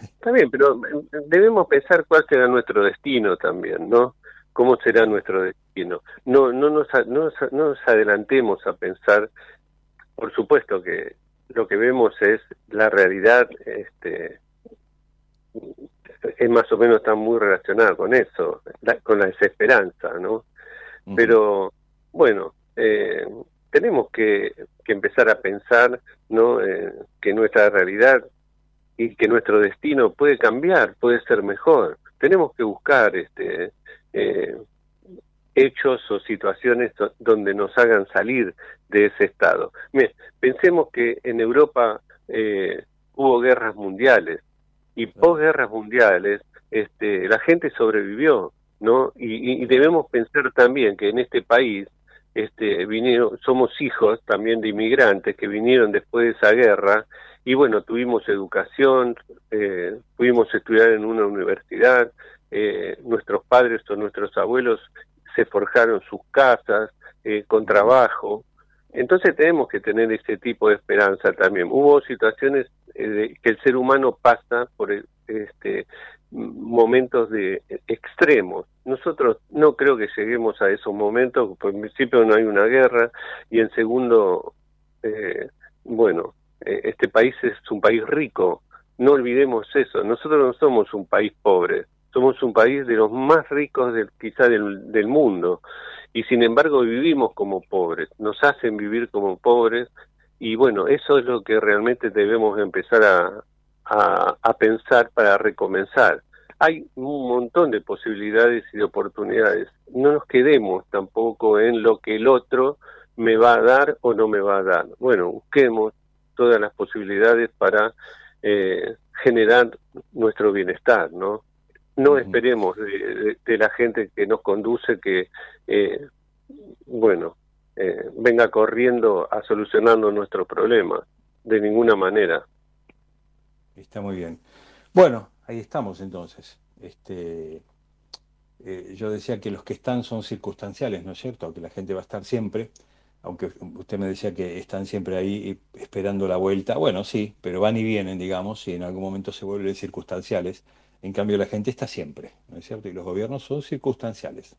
Está bien, pero debemos pensar cuál será nuestro destino también, ¿no? cómo será nuestro destino. No, no, nos, no, nos adelantemos a pensar, por supuesto que lo que vemos es la realidad, este, es más o menos está muy relacionada con eso, con la desesperanza, ¿no? Pero bueno, eh, tenemos que, que, empezar a pensar, ¿no? Eh, que nuestra realidad y que nuestro destino puede cambiar, puede ser mejor. Tenemos que buscar este eh, hechos o situaciones donde nos hagan salir de ese estado. pensemos que en Europa eh, hubo guerras mundiales y posguerras mundiales este, la gente sobrevivió, ¿no? Y, debemos pensar también que en este país este, vinieron, somos hijos también de inmigrantes que vinieron después de esa guerra y bueno, tuvimos educación, eh, pudimos estudiar en una universidad, eh, nuestros padres o nuestros abuelos se forjaron sus casas eh, con trabajo. Entonces tenemos que tener ese tipo de esperanza también. Hubo situaciones eh, que el ser humano pasa por este momentos de extremos. Nosotros no creo que lleguemos a esos momentos, porque en principio no hay una guerra y en segundo, bueno, este país es un país rico. No olvidemos eso. Nosotros no somos un país pobre somos un país de los más ricos del, quizá del, del mundo y sin embargo vivimos como pobres, nos hacen vivir como pobres y bueno, eso es lo que realmente debemos empezar a, a, pensar para recomenzar. Hay un montón de posibilidades y de oportunidades. No nos quedemos tampoco en lo que el otro me va a dar o no me va a dar. Bueno, busquemos todas las posibilidades para eh, generar nuestro bienestar, ¿no? no esperemos de, la gente que nos conduce que, eh, bueno, eh, venga corriendo a solucionando nuestro problema, de ninguna manera. Está muy bien. Bueno, ahí estamos entonces. Este, eh, yo decía que los que están son circunstanciales, ¿no es cierto? Que la gente va a estar siempre, aunque usted me decía que están siempre ahí esperando la vuelta. Bueno, sí, pero van y vienen, digamos, y en algún momento se vuelven circunstanciales. En cambio, la gente está siempre, ¿no es cierto? Y los gobiernos son circunstanciales.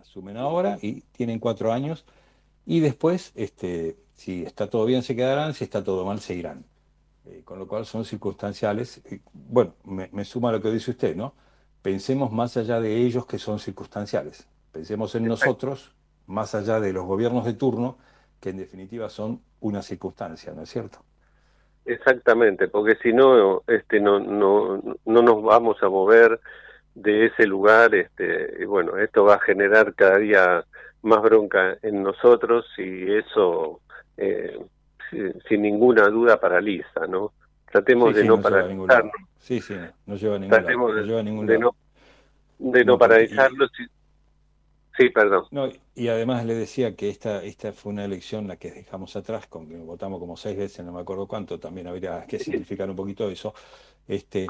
Asumen ahora y tienen cuatro años y después, este, si está todo bien, se quedarán, si está todo mal, se irán. Eh, con lo cual son circunstanciales. Bueno, me, suma lo que dice usted, ¿no? Pensemos más allá de ellos que son circunstanciales. Pensemos en nosotros, más allá de los gobiernos de turno, que en definitiva son una circunstancia, ¿no es cierto? Exactamente, porque si no, este, no, no, no nos vamos a mover de ese lugar, este, y bueno, esto va a generar cada día más bronca en nosotros y eso, eh, sin, ninguna duda, paraliza, ¿no? Tratemos de no, paralizarnos. Sí, sí, no lleva a ningún Tratemos no lleva a ningún de no, de no, paralizarlo. Sí, perdón. No, y además le decía que esta, esta fue una elección la que dejamos atrás, con que votamos como seis veces, no me acuerdo cuánto, también habría que significar un poquito eso. Este,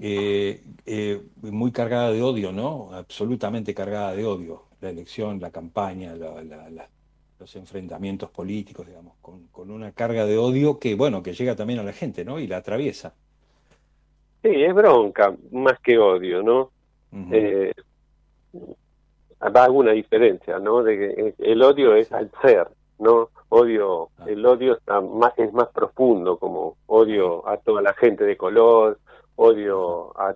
eh, eh, muy cargada de odio, ¿no? Absolutamente cargada de odio. La elección, la campaña, los enfrentamientos políticos, digamos, con, con, una carga de odio que, bueno, que llega también a la gente, ¿no? Y la atraviesa. Sí, es bronca, más que odio, ¿no? eh, va alguna diferencia, ¿no? De que el odio es al ser, ¿no? Odio, ah. el odio está más, es más profundo, como odio a toda la gente de color, odio a,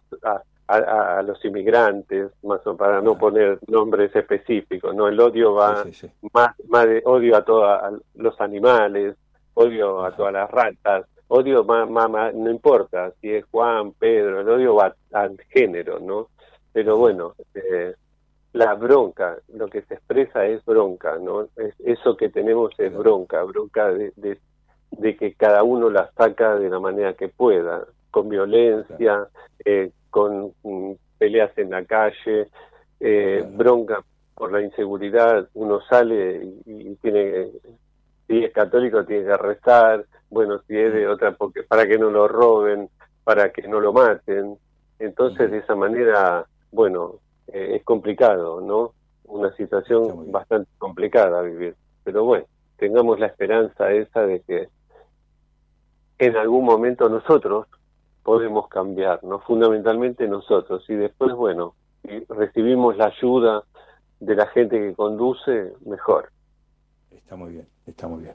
a, los inmigrantes, más o para no ah. poner nombres específicos, ¿no? El odio va más, más de odio a todos los animales, odio a todas las ratas, odio más, más, no importa si es Juan, Pedro, el odio va al género, ¿no? Pero bueno, eh, la bronca, lo que se expresa es bronca, ¿no? Es, eso que tenemos es bronca, bronca de, de, que cada uno la saca de la manera que pueda, con violencia, eh, con mm, peleas en la calle, eh, bronca por la inseguridad, uno sale y, tiene, si es católico tiene que rezar, bueno, si es de mm. otra, porque para que no lo roben, para que no lo maten, entonces de esa manera, bueno, eh, es complicado, ¿no? Una situación bastante complicada vivir. Pero bueno, tengamos la esperanza esa de que en algún momento nosotros podemos cambiar, ¿no? Fundamentalmente nosotros. Y después, bueno, si recibimos la ayuda de la gente que conduce, mejor. Está muy bien, está muy bien.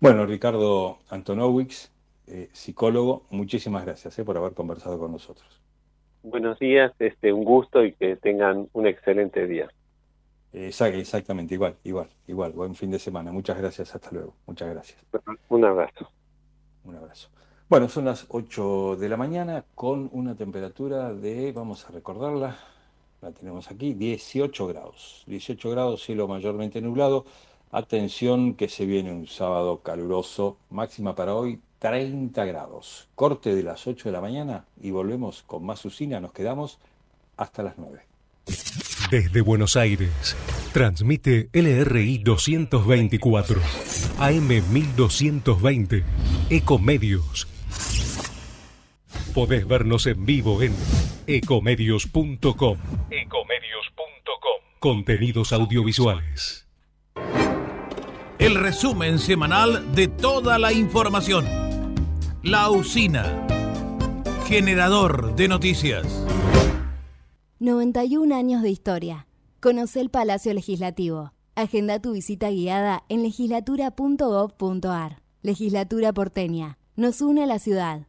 Bueno, Ricardo Antonowicz, eh, psicólogo, muchísimas gracias eh, por haber conversado con nosotros. Buenos días, este, un gusto y que tengan un excelente día. exactamente, igual, igual, igual. Buen fin de semana. Muchas gracias, hasta luego. Muchas gracias. Un abrazo. Un abrazo. Bueno, son las 8 de la mañana con una temperatura de, vamos a recordarla, la tenemos aquí, 18 grados. 18 grados, cielo mayormente nublado. Atención que se viene un sábado caluroso, máxima para hoy 30 grados. Corte de las 8 de la mañana y volvemos con más usina. Nos quedamos hasta las 9. Desde Buenos Aires, transmite LRI 224, AM 1220, Ecomedios. Podés vernos en vivo en ecomedios.com. Ecomedios.com. Contenidos audiovisuales. El resumen semanal de toda la información la Usina, generador de noticias. 91 años de historia. Conoce el Palacio Legislativo. Agenda tu visita guiada en legislatura.gov.ar. Legislatura porteña. Nos une a la ciudad.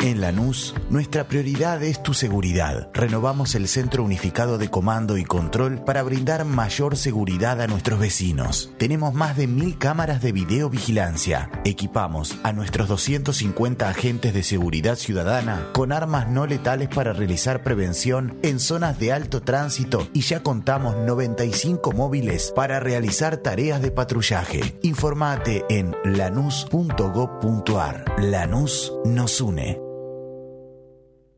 En Lanús, nuestra prioridad es tu seguridad. Renovamos el Centro Unificado de Comando y Control para brindar mayor seguridad a nuestros vecinos. Tenemos más de mil cámaras de videovigilancia. Equipamos a nuestros 250 agentes de seguridad ciudadana con armas no letales para realizar prevención en zonas de alto tránsito y ya contamos 95 móviles para realizar tareas de patrullaje. Informate en lanús.gov.ar. Lanús nos une.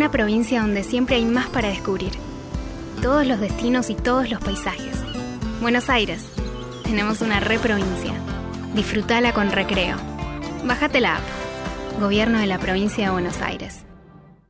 Una provincia donde siempre hay más para descubrir. Todos los destinos y todos los paisajes. Buenos Aires. Tenemos una reprovincia. Disfrutala con recreo. Bájate la app. Gobierno de la provincia de Buenos Aires.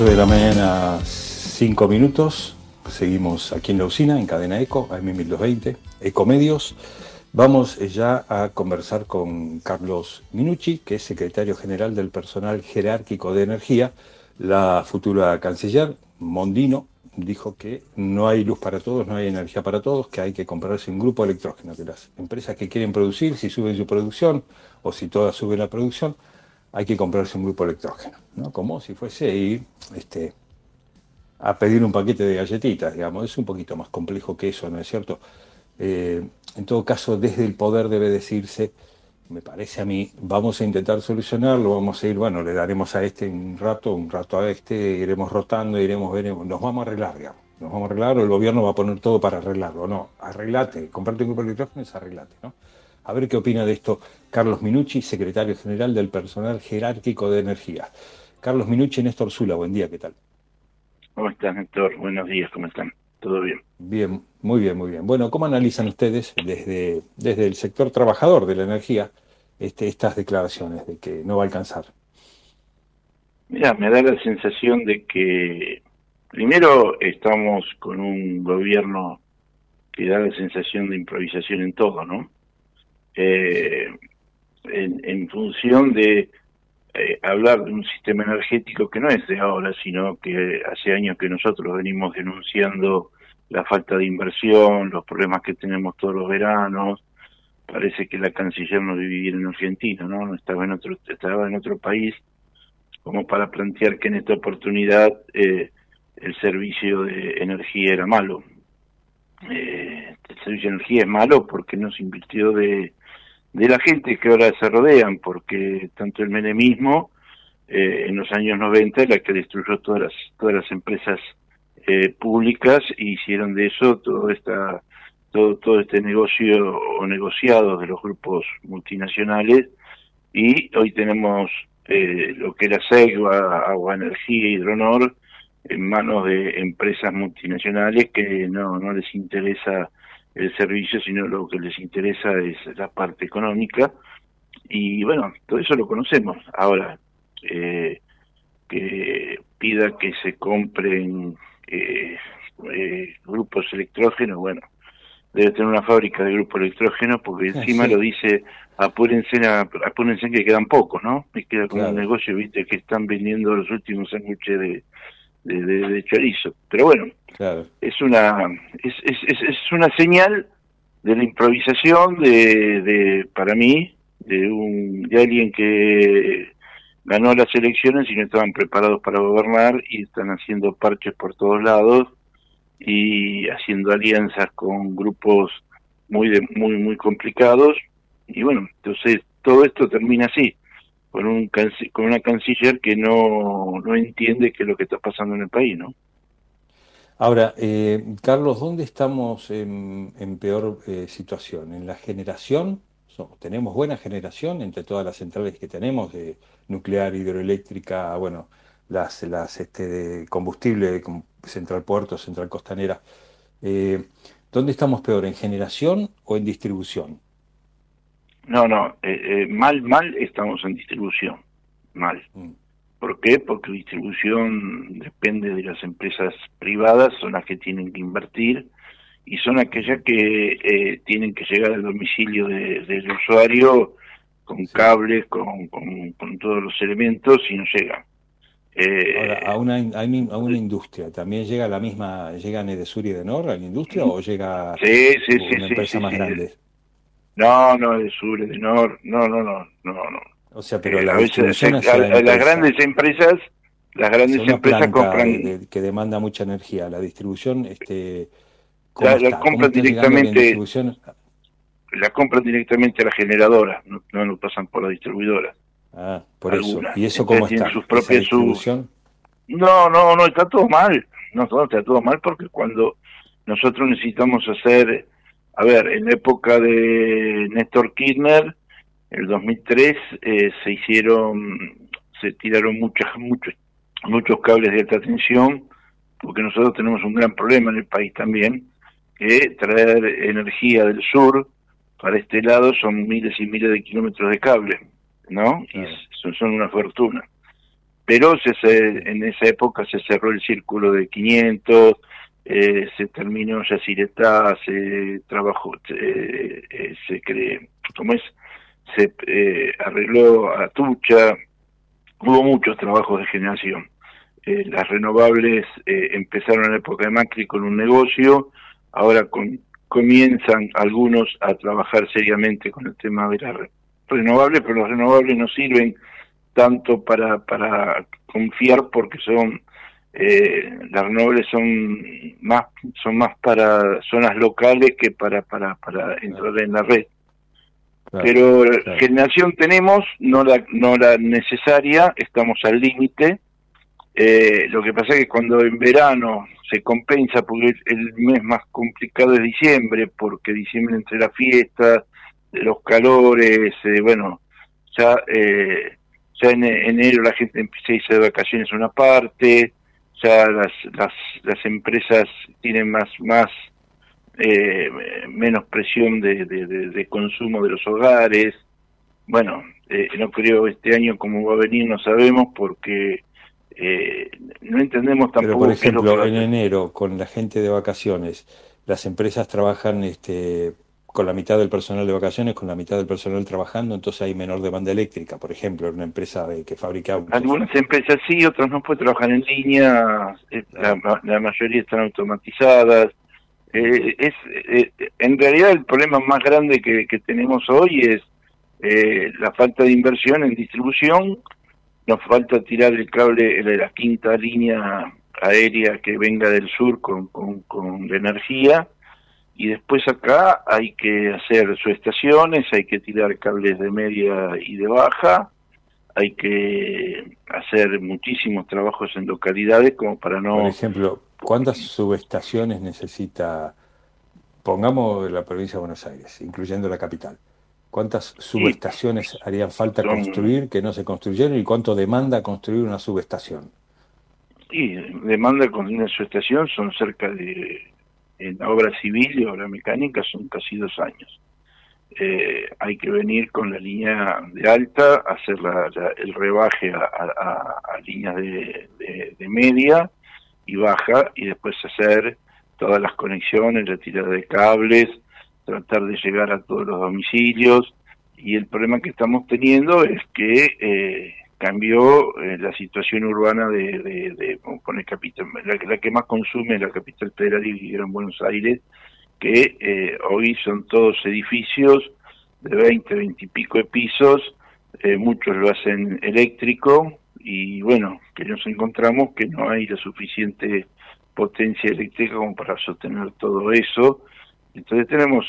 8 de la mañana, 5 minutos. Seguimos aquí en la usina, en Cadena Eco, AM1220, Ecomedios. Vamos eh, ya a conversar con Carlos Minucci, que es secretario general del personal jerárquico de energía. La futura canciller, Mondino, dijo que no hay luz para todos, no hay energía para todos, que hay que comprarse un grupo electrógeno, que las empresas que quieren producir, si suben su producción o si todas suben la producción, hay que comprarse un grupo electrógeno, ¿no? Como si fuese ir este, a pedir un paquete de galletitas, digamos. Es un poquito más complejo que eso, ¿no es cierto? Eh, en todo caso, desde el poder debe decirse, me parece a mí, vamos a intentar solucionarlo, vamos a ir, bueno, le daremos a este un rato, un rato a este, iremos rotando, iremos, veremos, nos vamos a arreglar, digamos. Nos vamos a arreglar o el gobierno va a poner todo para arreglarlo. No, arreglate, comprarte un grupo electrógeno es arreglate, ¿no? A ver qué opina de esto Carlos Minucci, secretario general del personal jerárquico de energía. Carlos Minucci, Néstor Zula, buen día, ¿qué tal? ¿Cómo estás, Néstor? Buenos días, ¿cómo están? ¿Todo bien? Bien, muy bien, muy bien. Bueno, ¿cómo analizan ustedes desde, desde el sector trabajador de la energía este, estas declaraciones de que no va a alcanzar? Mira, me da la sensación de que primero estamos con un gobierno que da la sensación de improvisación en todo, ¿no? eh, en, función de eh, hablar de un sistema energético que no es de ahora, sino que hace años que nosotros venimos denunciando la falta de inversión, los problemas que tenemos todos los veranos. Parece que la canciller no vivía en Argentina, ¿no? no estaba en otro estaba en otro país como para plantear que en esta oportunidad eh, el servicio de energía era malo. Eh, el servicio de energía es malo porque no se invirtió de de la gente que ahora se rodean, porque tanto el menemismo eh, en los años 90 la que destruyó todas las, todas las empresas eh, públicas y hicieron de eso todo esta todo, todo este negocio o negociado de los grupos multinacionales. Y hoy tenemos eh, lo que era Segua, Agua Energía, Hidronor en manos de empresas multinacionales que no, no les interesa el servicio, sino lo que les interesa es la parte económica. Y bueno, todo eso lo conocemos. Ahora, eh, que pida que se compren eh, eh, grupos electrógenos, bueno, debe tener una fábrica de grupo electrógeno porque Ah, encima sí. lo dice apúrense, a- apúrense que quedan pocos, ¿no? Y queda como Claro. un negocio, viste, que están vendiendo los últimos sándwiches de, de, de- de chorizo. Pero bueno, Claro. es una es, es, es, es una señal de la improvisación de, de para mí de un de alguien que ganó las elecciones y no estaban preparados para gobernar y están haciendo parches por todos lados y haciendo alianzas con grupos muy de- muy muy complicados y bueno entonces todo esto termina así con un con una canciller que no no entiende qué es lo que está pasando en el país no Ahora, eh, Carlos, ¿dónde estamos en, en peor eh, situación? ¿En la generación? ¿Tenemos buena generación entre todas las centrales que tenemos, de nuclear, hidroeléctrica, bueno, las, las este, de combustible, Central Puerto, Central Costanera? Eh, ¿dónde estamos peor, en generación o en distribución? No, no, eh, eh, mal, mal estamos en distribución, mal. ¿Por qué? Porque distribución depende de las empresas privadas, son las que tienen que invertir y son aquellas que eh, tienen que llegar al domicilio de- del usuario con cables, con, con, con todos los elementos y no llegan. Eh, Ahora, a una, a una- a una industria, ¿también llega la misma, llegan de Sur y de Nor a la industria o llega Sí, una sí, empresa sí, más sí. grande? No, no, de sur, de nor, no, no, no, no, no. O sea, pero Eh, la a veces la las grandes empresas, las grandes empresas compran, de- de- que demanda mucha energía. La distribución, este, ¿cómo La- la compran la directamente- la compran directamente a la generadora, no, no lo pasan por la distribuidora. Ah, por eso. ¿Y eso cómo tienen está? sus ¿Esa propias distribución? No, no, no, está todo mal. No, no, está todo mal porque cuando nosotros necesitamos hacer, a ver, en la época de Néstor Kirchner, el 2003, eh, se hicieron, se tiraron muchas, muchos, muchos cables de alta tensión, porque nosotros tenemos un gran problema en el país también, que traer energía del sur para este lado son miles y miles de kilómetros de cable, ¿no? Y son, son una fortuna pero se- en esa época se cerró el círculo de 500, eh, se terminó Yacyretá, se trabajó, eh, se cree, ¿cómo es? Se eh, arregló Atucha, hubo muchos trabajos de generación. Eh, las renovables eh, empezaron en la época de Macri con un negocio, ahora con- comienzan algunos a trabajar seriamente con el tema de las re- renovables, pero las renovables no sirven tanto para, para confiar porque son eh, las renovables son más son más para zonas locales que para para para entrar en la red. Pero generación tenemos no la no la necesaria estamos al límite. Eh, lo que pasa es que cuando en verano se compensa porque el, el mes más complicado es diciembre porque diciembre entre las fiestas los calores eh, bueno ya eh, ya en enero la gente empieza a irse de vacaciones a una parte, ya las, las, las empresas tienen más, más eh, menos presión de, de, de- de consumo de los hogares. Bueno, eh, no creo este año cómo va a venir, no sabemos, porque eh, no entendemos Pero, tampoco por qué es lo que ejemplo, en enero, con la gente de vacaciones, las empresas trabajan este, con la mitad del personal de vacaciones, con la mitad del personal trabajando, entonces hay menor demanda eléctrica, por ejemplo, en una empresa de- que fabrica autos. Algunas empresas sí, otras no pueden trabajar en línea, eh, la, ma- la mayoría están automatizadas. Eh, es eh, En realidad el problema más grande que, que tenemos hoy es eh, la falta de inversión en distribución, nos falta tirar el cable de la quinta línea aérea que venga del sur con, con, con energía y después acá hay que hacer subestaciones, hay que tirar cables de media y de baja, hay que hacer muchísimos trabajos en localidades como para no... Por ejemplo, ¿cuántas subestaciones necesita, pongamos la provincia de Buenos Aires, incluyendo la capital? ¿Cuántas subestaciones harían falta son- construir que no se construyeron y cuánto demanda construir una subestación? Y demanda con una subestación son cerca de, en obra civil y obra mecánica son casi dos años. Eh, hay que venir con la línea de alta, hacer la- la- el rebaje a- a líneas de, de- de media y baja y después hacer todas las conexiones, la tirada de cables, tratar de llegar a todos los domicilios y el problema que estamos teniendo es que eh, cambió eh, la situación urbana de, de, con capital, la, que más consume la capital federal y en Buenos Aires, que eh, hoy son todos edificios de 20, 20 y pico de pisos, muchos lo hacen eléctrico y bueno, que nos encontramos que no hay la suficiente potencia eléctrica como para sostener todo eso. Entonces tenemos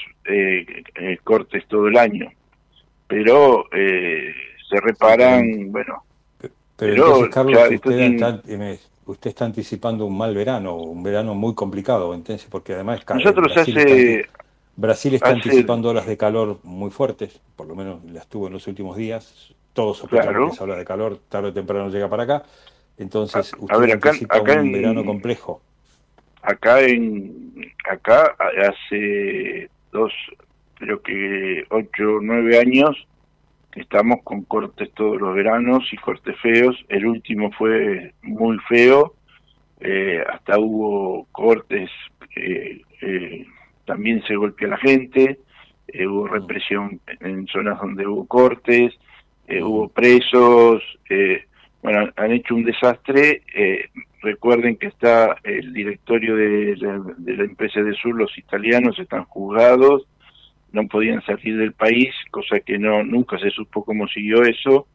cortes todo el año pero eh, se reparan, bueno. Pero, Carlos, usted, está, anticipando un mal verano, un verano muy complicado, entonces, porque además nosotros Brasil hace está, Brasil está anticipando olas de calor muy fuertes, por lo menos las tuvo en los últimos días. Todos sospechamos que se habla de calor, tarde o temprano llega para acá. Entonces, usted a ver, acá, un en, verano complejo. Acá en acá hace dos creo que ocho o nueve años estamos con cortes todos los veranos y cortes feos. El último fue muy feo, eh, hasta hubo cortes, eh, eh, también se golpeó a la gente, hubo represión en zonas donde hubo cortes, hubo presos, bueno, han hecho un desastre. recuerden que está el directorio de la, de la empresa de Sur, los italianos están juzgados, no podían salir del país, cosa que no nunca se supo cómo siguió eso.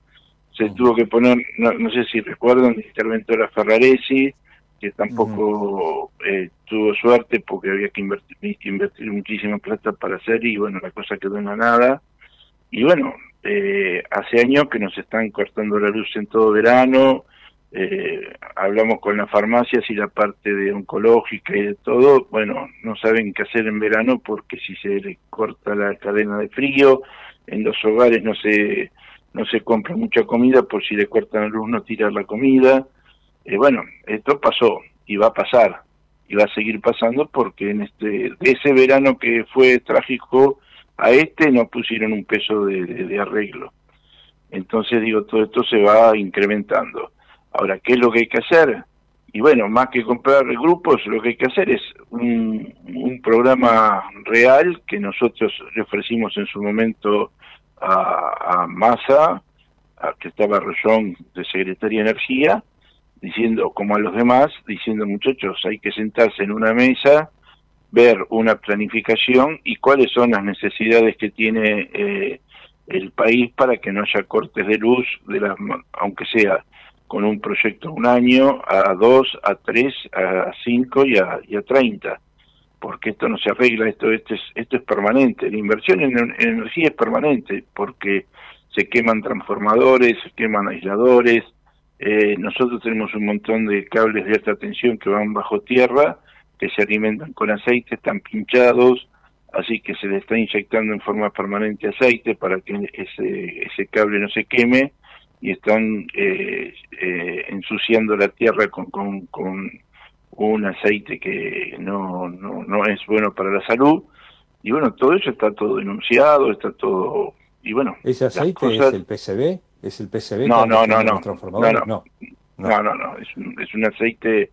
Se tuvo que poner, no, sé si recuerdan, la interventora Ferraresi, que tampoco eh, tuvo suerte porque había que invertir, invertir muchísima plata para hacer y bueno, la cosa quedó en la nada. Y bueno, eh, hace años que nos están cortando la luz en todo verano, eh, hablamos con las farmacias y la parte de oncológica y de todo, bueno, no saben qué hacer en verano porque si se le corta la cadena de frío, en los hogares no se no se compra mucha comida por si le cortan la luz no tirar la comida. Eh, bueno, esto pasó y va a pasar y va a seguir pasando porque en este de ese verano que fue trágico a este no pusieron un peso de arreglo. Entonces digo, todo esto se va incrementando. Ahora, ¿qué es lo que hay que hacer? Y bueno, más que comprar grupos, lo que hay que hacer es un, programa real que nosotros le ofrecimos en su momento a, a Massa, que estaba Rollón de Secretaría de Energía, diciendo, como a los demás, diciendo muchachos, hay que sentarse en una mesa, ver una planificación y cuáles son las necesidades que tiene eh, el país para que no haya cortes de luz, de las, aunque sea con un proyecto a un año, a dos, a tres, a cinco y a, treinta, porque esto no se arregla, esto, esto, es, esto es permanente, la inversión en, energía es permanente, porque se queman transformadores, se queman aisladores, eh, nosotros tenemos un montón de cables de alta tensión que van bajo tierra, que se alimentan con aceite, están pinchados, así que se le está inyectando en forma permanente aceite para que ese, ese cable no se queme, y están eh, eh, ensuciando la tierra con, con, con un aceite que no, no, no, es bueno para la salud. Y bueno, todo eso está todo denunciado, está todo... Y bueno, ¿Ese aceite es el PCB? ¿Es el PCB? No, no, no, no. No, no, no. No, no, no. Es, un, es un aceite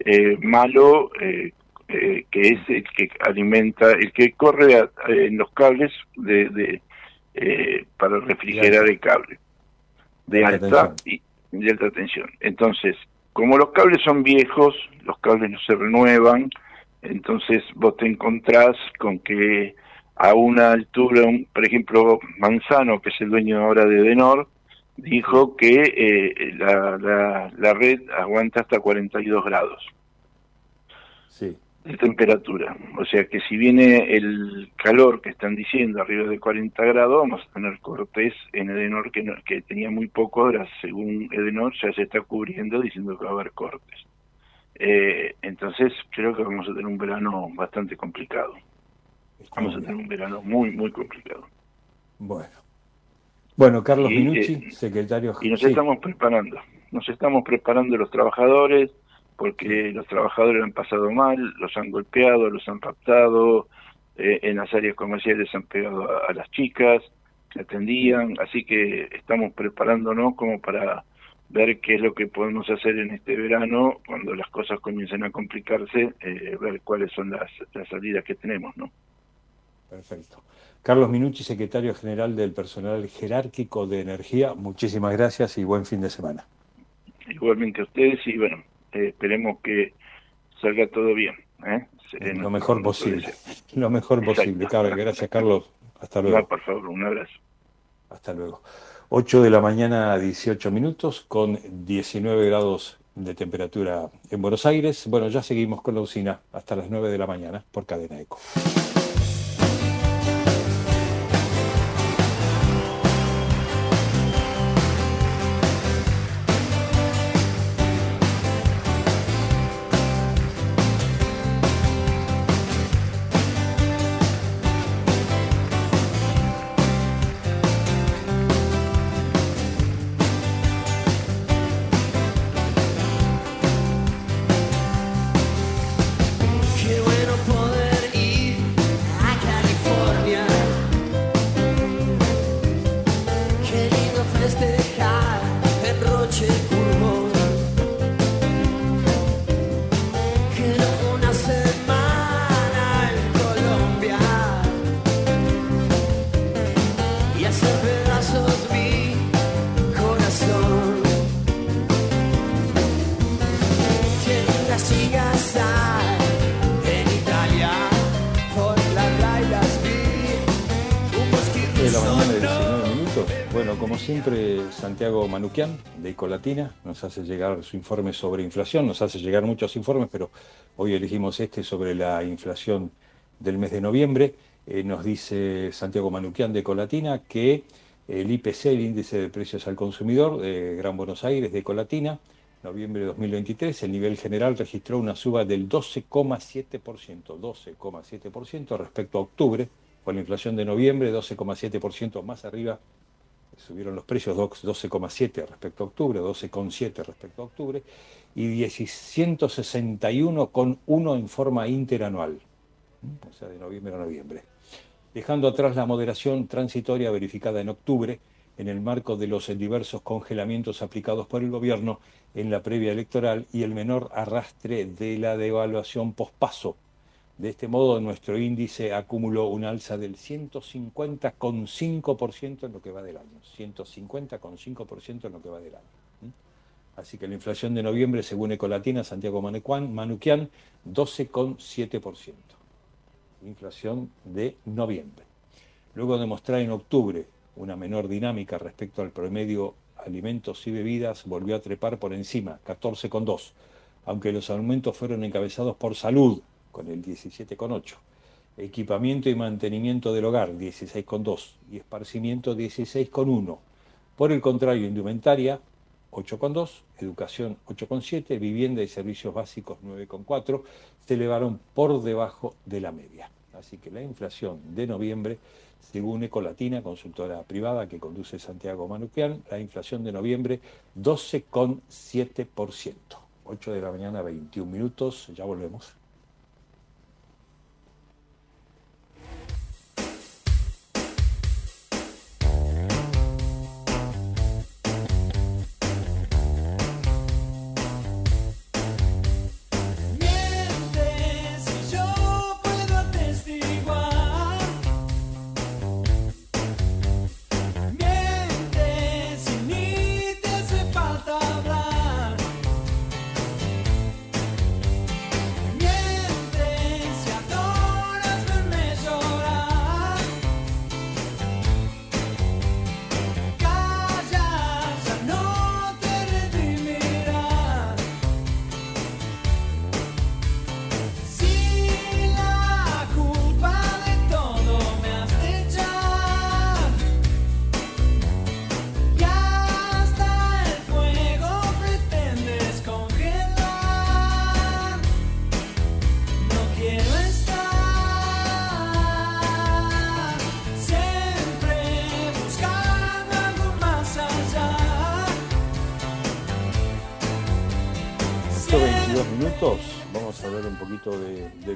eh, malo eh, eh, que es el que alimenta, el que corre a, en los cables de, de eh, para refrigerar el cable de alta y de alta tensión. Entonces, como los cables son viejos, los cables no se renuevan, entonces vos te encontrás con que a una altura, por ejemplo, Manzano, que es el dueño ahora de Denor, dijo que eh, la, la, la red aguanta hasta 42 grados. Sí de temperatura. O sea que si viene el calor que están diciendo arriba de 40 grados, vamos a tener cortes en Edenor que, que tenía muy poco, ahora según Edenor ya se está cubriendo diciendo que va a haber cortes. Eh, entonces creo que vamos a tener un verano bastante complicado. Vamos a tener un verano muy, muy complicado. Bueno. Bueno, Carlos Minucci, eh, secretario. Y nos estamos preparando. Nos estamos preparando los trabajadores, porque los trabajadores han pasado mal, los han golpeado, los han raptado, eh, en las áreas comerciales han pegado a, las chicas que atendían, así que estamos preparándonos como para ver qué es lo que podemos hacer en este verano cuando las cosas comiencen a complicarse, eh, ver cuáles son las, las salidas que tenemos, ¿no? Perfecto. Carlos Minucci, secretario general del personal jerárquico de energía, muchísimas gracias y buen fin de semana. Igualmente a ustedes y bueno, eh, esperemos que salga todo bien. ¿eh? Lo mejor posible. Lo mejor posible. Gracias, Carlos. Hasta luego. por favor, un abrazo. Hasta luego. 8 de la mañana, 18 minutos, con 19 grados de temperatura en Buenos Aires. Bueno, ya seguimos con la usina hasta las 9 de la mañana por Cadena Eco. De Ecolatina, nos hace llegar su informe sobre inflación, nos hace llegar muchos informes, pero hoy elegimos este sobre la inflación del mes de noviembre. Eh, nos dice Santiago Manuquian de Ecolatina que el IPC, el índice de precios al consumidor de Gran Buenos Aires, de Ecolatina, noviembre de 2023, el nivel general registró una suba del 12,7%, 12,7% respecto a octubre, con la inflación de noviembre 12,7% más arriba subieron los precios 12,7 respecto a octubre, 12,7 respecto a octubre, y 161,1 en forma interanual, o sea, de noviembre a noviembre. Dejando atrás la moderación transitoria verificada en octubre, en el marco de los diversos congelamientos aplicados por el gobierno en la previa electoral y el menor arrastre de la devaluación pospaso de este modo, nuestro índice acumuló un alza del 150,5% en lo que va del año. 150,5% en lo que va del año. Así que la inflación de noviembre, según Ecolatina, Santiago Manuquian, 12,7%. Inflación de noviembre. Luego de mostrar en octubre una menor dinámica respecto al promedio alimentos y bebidas, volvió a trepar por encima, 14,2%, aunque los aumentos fueron encabezados por salud, con el 17,8. Equipamiento y mantenimiento del hogar, 16,2. Y esparcimiento, 16,1. Por el contrario, indumentaria, 8,2. Educación, 8,7. Vivienda y servicios básicos, 9,4. Se elevaron por debajo de la media. Así que la inflación de noviembre, según Ecolatina, consultora privada que conduce Santiago Manuquian, la inflación de noviembre 12,7%. 8 de la mañana, 21 minutos, ya volvemos.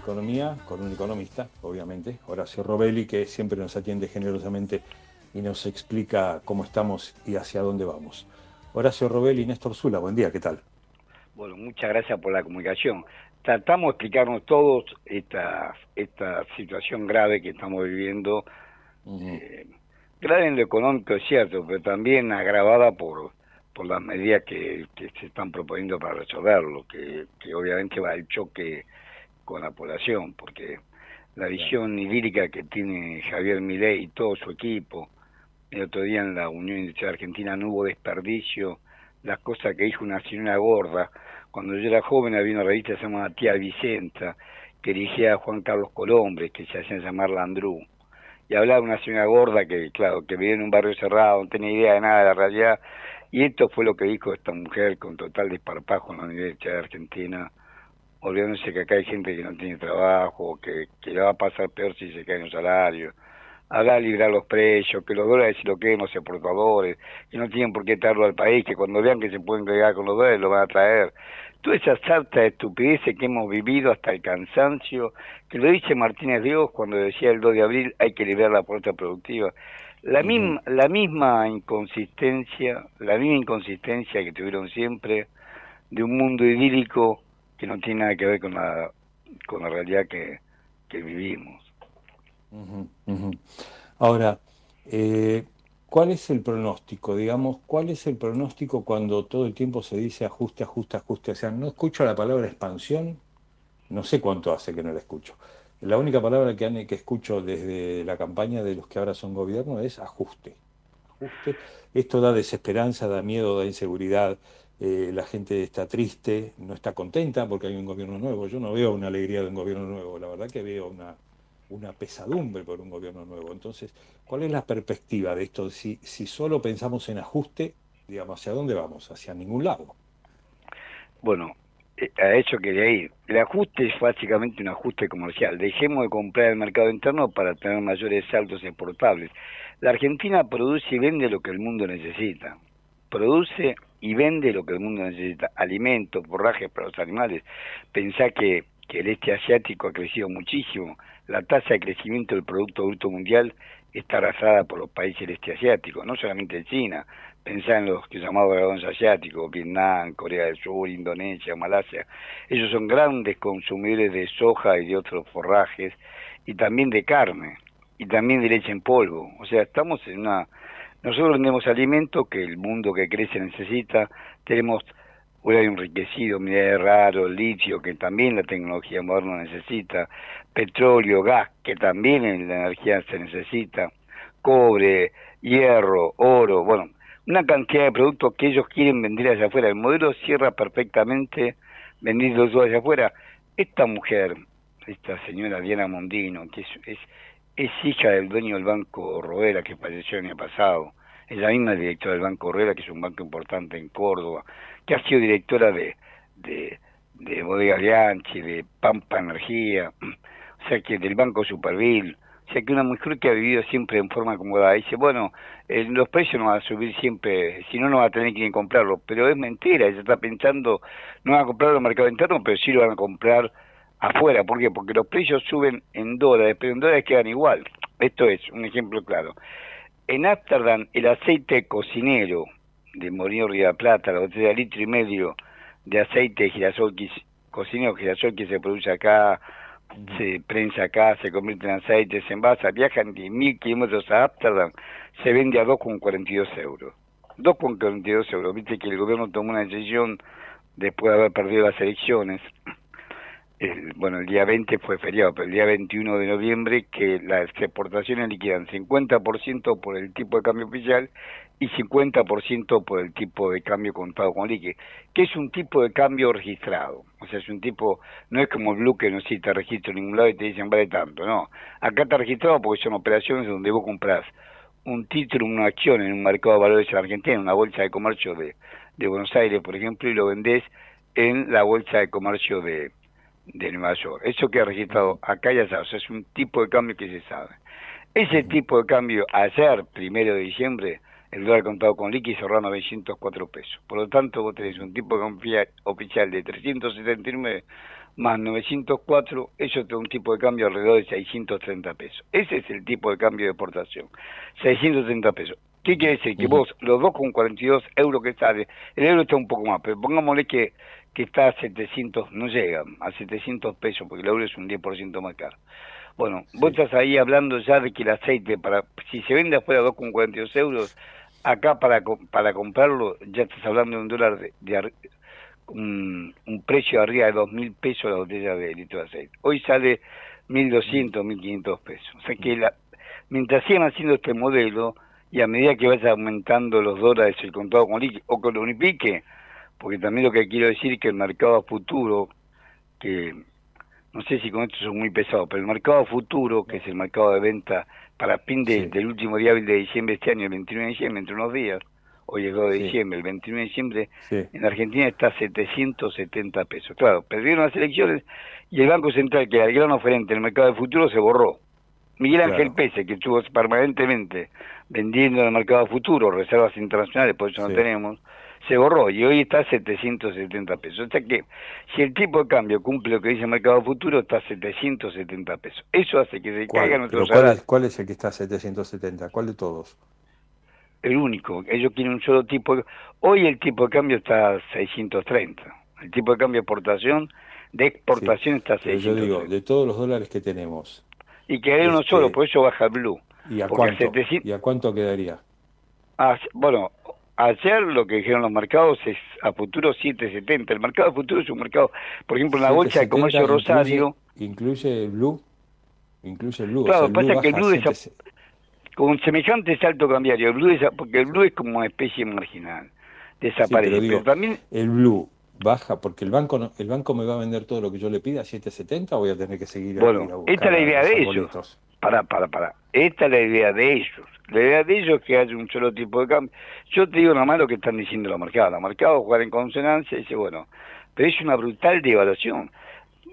Economía con un economista, obviamente, Horacio Robelli, que siempre nos atiende generosamente y nos explica cómo estamos y hacia dónde vamos. Horacio Robelli Néstor Zula, buen día, ¿qué tal? Bueno, muchas gracias por la comunicación. tratamos de explicarnos todos esta, esta situación grave que estamos viviendo, eh, grave en lo económico es cierto, pero también agravada por, por las medidas que, que se están proponiendo para resolverlo, que, que obviamente va al choque con la población, porque la visión idílica que tiene Javier Milei y todo su equipo, el otro día en la Unión Industrial Argentina no hubo desperdicio, las cosas que dijo una señora gorda, cuando yo era joven había una revista llamada Tía Vicenta, que dirigía a Juan Carlos Colombre, que se hacía llamar Landru, y hablaba de una señora gorda que, claro, que vivía en un barrio cerrado, no tenía idea de nada de la realidad, y esto fue lo que dijo esta mujer con total desparpajo en la Universidad de Argentina, olvidándose que acá hay gente que no tiene trabajo, que, que le va a pasar peor si se caen los salarios, hablar de librar los precios, que los dólares y lo que los exportadores, que no tienen por qué traerlo al país, que cuando vean que se pueden pegar con los dólares lo van a traer. Toda esa sarta de estupideces que hemos vivido hasta el cansancio, que lo dice Martínez Dios cuando decía el 2 de abril hay que liberar la puerta productiva. La, misma, la misma inconsistencia, la misma inconsistencia que tuvieron siempre de un mundo idílico que no tiene nada que ver con la, con la realidad que, que vivimos. Ahora, eh, ¿cuál es el pronóstico? Digamos, ¿cuál es el pronóstico cuando todo el tiempo se dice ajuste, ajuste, ajuste? O sea, no escucho la palabra expansión, no sé cuánto hace que no la escucho. La única palabra que, que escucho desde la campaña de los que ahora son gobierno es ajuste. Ajuste. Esto da desesperanza, da miedo, da inseguridad. Eh, la gente está triste, no está contenta porque hay un gobierno nuevo. Yo no veo una alegría de un gobierno nuevo, la verdad que veo una, pesadumbre por un gobierno nuevo. Entonces, ¿cuál es la perspectiva de esto? Si, si solo pensamos en ajuste, digamos, ¿hacia dónde vamos? Hacia ningún lado. Bueno, eh, a eso quería ir. El ajuste es básicamente un ajuste comercial. Dejemos de comprar el mercado interno para tener mayores saltos exportables. La Argentina produce y vende lo que el mundo necesita. Produce y vende lo que el mundo necesita. Alimentos, forrajes para los animales. Pensá que, que el este asiático ha crecido muchísimo. La tasa de crecimiento del Producto Bruto Mundial está arrasada por los países del este asiático, no solamente en China. Pensá en los que llamados dragones asiáticos, Vietnam, Corea del Sur, Indonesia, Malasia. Ellos son grandes consumidores de soja y de otros forrajes, y también de carne, y también de leche en polvo. O sea, estamos en una... Nosotros vendemos alimentos que el mundo que crece necesita, tenemos uranio enriquecido, minerales raros, litio, que también la tecnología moderna necesita, petróleo, gas, que también en la energía se necesita, cobre, hierro, oro, bueno, una cantidad de productos que ellos quieren vender allá afuera. El modelo cierra perfectamente vendiendo todo allá afuera. Esta mujer, esta señora Diana Mondino, que es, es hija del dueño del Banco Roera, que falleció el año pasado, es la misma directora del Banco Roera, que es un banco importante en Córdoba, que ha sido directora de, de, de Bodega Bianchi, de Pampa Energía, o sea que del Banco Superville, o sea que una mujer que ha vivido siempre en forma acomodada, dice, bueno, eh, los precios no van a subir siempre, si no, no va a tener que comprarlo, pero es mentira, ella está pensando, no van a comprarlo en el mercado interno, pero sí lo van a comprar afuera, ¿por qué? Porque los precios suben en dólares, pero en dólares quedan igual, esto es un ejemplo claro. En Ámsterdam, el aceite cocinero de Morillo Río de la Plata, la botella de litro y medio de aceite de girasol que, cocinero girasol que se produce acá, se prensa acá, se convierte en aceite, se envasa, viajan 10.000 kilómetros a Ámsterdam, se vende a 2,42 euros. 2,42 euros. Viste que el gobierno tomó una decisión después de haber perdido las elecciones. El- bueno, el día 20 fue feriado, pero el día 21 de noviembre que las exportaciones liquidan 50% por el tipo de cambio oficial y 50% por el tipo de cambio contado con liqui, que es un tipo de cambio registrado. O sea, es un tipo, no es como el blue que no si te registro en ningún lado y te dicen vale tanto, no. Acá está registrado porque son operaciones donde vos comprás un título, una acción en un mercado de valores en Argentina, en una bolsa de comercio de, de Buenos Aires, por ejemplo, y lo vendés en la bolsa de comercio de, de Nueva York. Eso queda registrado acá ya sabes, es un tipo de cambio que se sabe. Ese tipo de cambio, ayer, primero de diciembre, el dólar contado con liqui cerró a 904 pesos. Por lo tanto, vos tenés un tipo de cambio oficial de 379 más 904, eso te da un tipo de cambio alrededor de 630 pesos. Ese es el tipo de cambio de exportación, 630 pesos. ¿Qué quiere decir? Que vos, los 2,42 euros que sale, el euro está un poco más, pero pongámosle que, que está a 700, no llega a 700 pesos, porque el euro es un 10% más caro. Bueno, vos estás ahí hablando ya de que el aceite, para si se vende afuera a 2,42 euros, acá para para comprarlo ya estás hablando de un dólar de, de un, un, precio arriba de 2.000 pesos la botella de litro de aceite. Hoy sale 1.200, 1.500 pesos. O sea que la, mientras sigan haciendo este modelo y a medida que vaya aumentando los dólares el contado con líquido o con unipique, porque también lo que quiero decir es que el mercado futuro, que no sé si con esto es muy pesado, pero el mercado futuro, que es el mercado de venta para fin del último día de diciembre de este año, el 29 de diciembre, entre unos días, hoy es 2 de diciembre, el 29 de diciembre, en Argentina está a 770 pesos. Claro, perdieron las elecciones y el Banco Central, que era el gran oferente en el mercado de futuro, se borró. Miguel Ángel Pese, que estuvo permanentemente vendiendo en el mercado futuro reservas internacionales, por eso no tenemos, se borró y hoy está a 770 pesos. O sea que si el tipo de cambio cumple lo que dice el mercado futuro, está a 770 pesos. Eso hace que se caiga nuestro cuál ¿Cuál es el que está a 770? ¿Cuál de todos? El único. Ellos quieren un solo tipo. De... Hoy el tipo de cambio está a 630. El tipo de cambio de exportación, de exportación está a 630. Yo digo, de todos los dólares que tenemos. Y que hay uno este, solo, por eso baja el blue. ¿Y a, cuánto, ¿Y a cuánto quedaría? Ah, bueno, Ayer lo que dijeron los mercados es a futuro 7.70. El mercado de futuro es un mercado, por ejemplo, en la bolsa de comercio Rosario. ¿Incluye el blue? Incluye el blue. Claro, pasa que el blue es con semejante salto cambiario. El blue es, porque el blue es como una especie marginal. Desaparece. pero, también el blue baja porque el banco el banco me va a vender todo lo que yo le pida a 7.70 o voy a tener que seguir bueno esta es la idea de ellos para para para esta es la idea de ellos la idea de ellos es que haya un solo tipo de cambio. Yo te digo nomás lo que están diciendo los mercados. Los mercados juegan en consonancia y dice, bueno, pero es una brutal devaluación.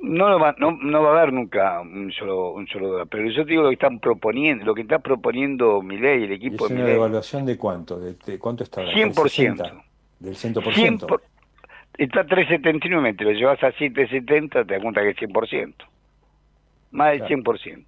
No, va, no, no va a haber nunca un solo, un solo dólar. Pero yo te digo lo que están proponiendo, lo que está proponiendo Milei, el equipo ¿Es de una devaluación de cuánto? ¿De, cuánto está? 100%. ¿Del 100%? Por, está a 3,79, te lo llevas a 7,70, te das cuenta que es 100%. Más del 100%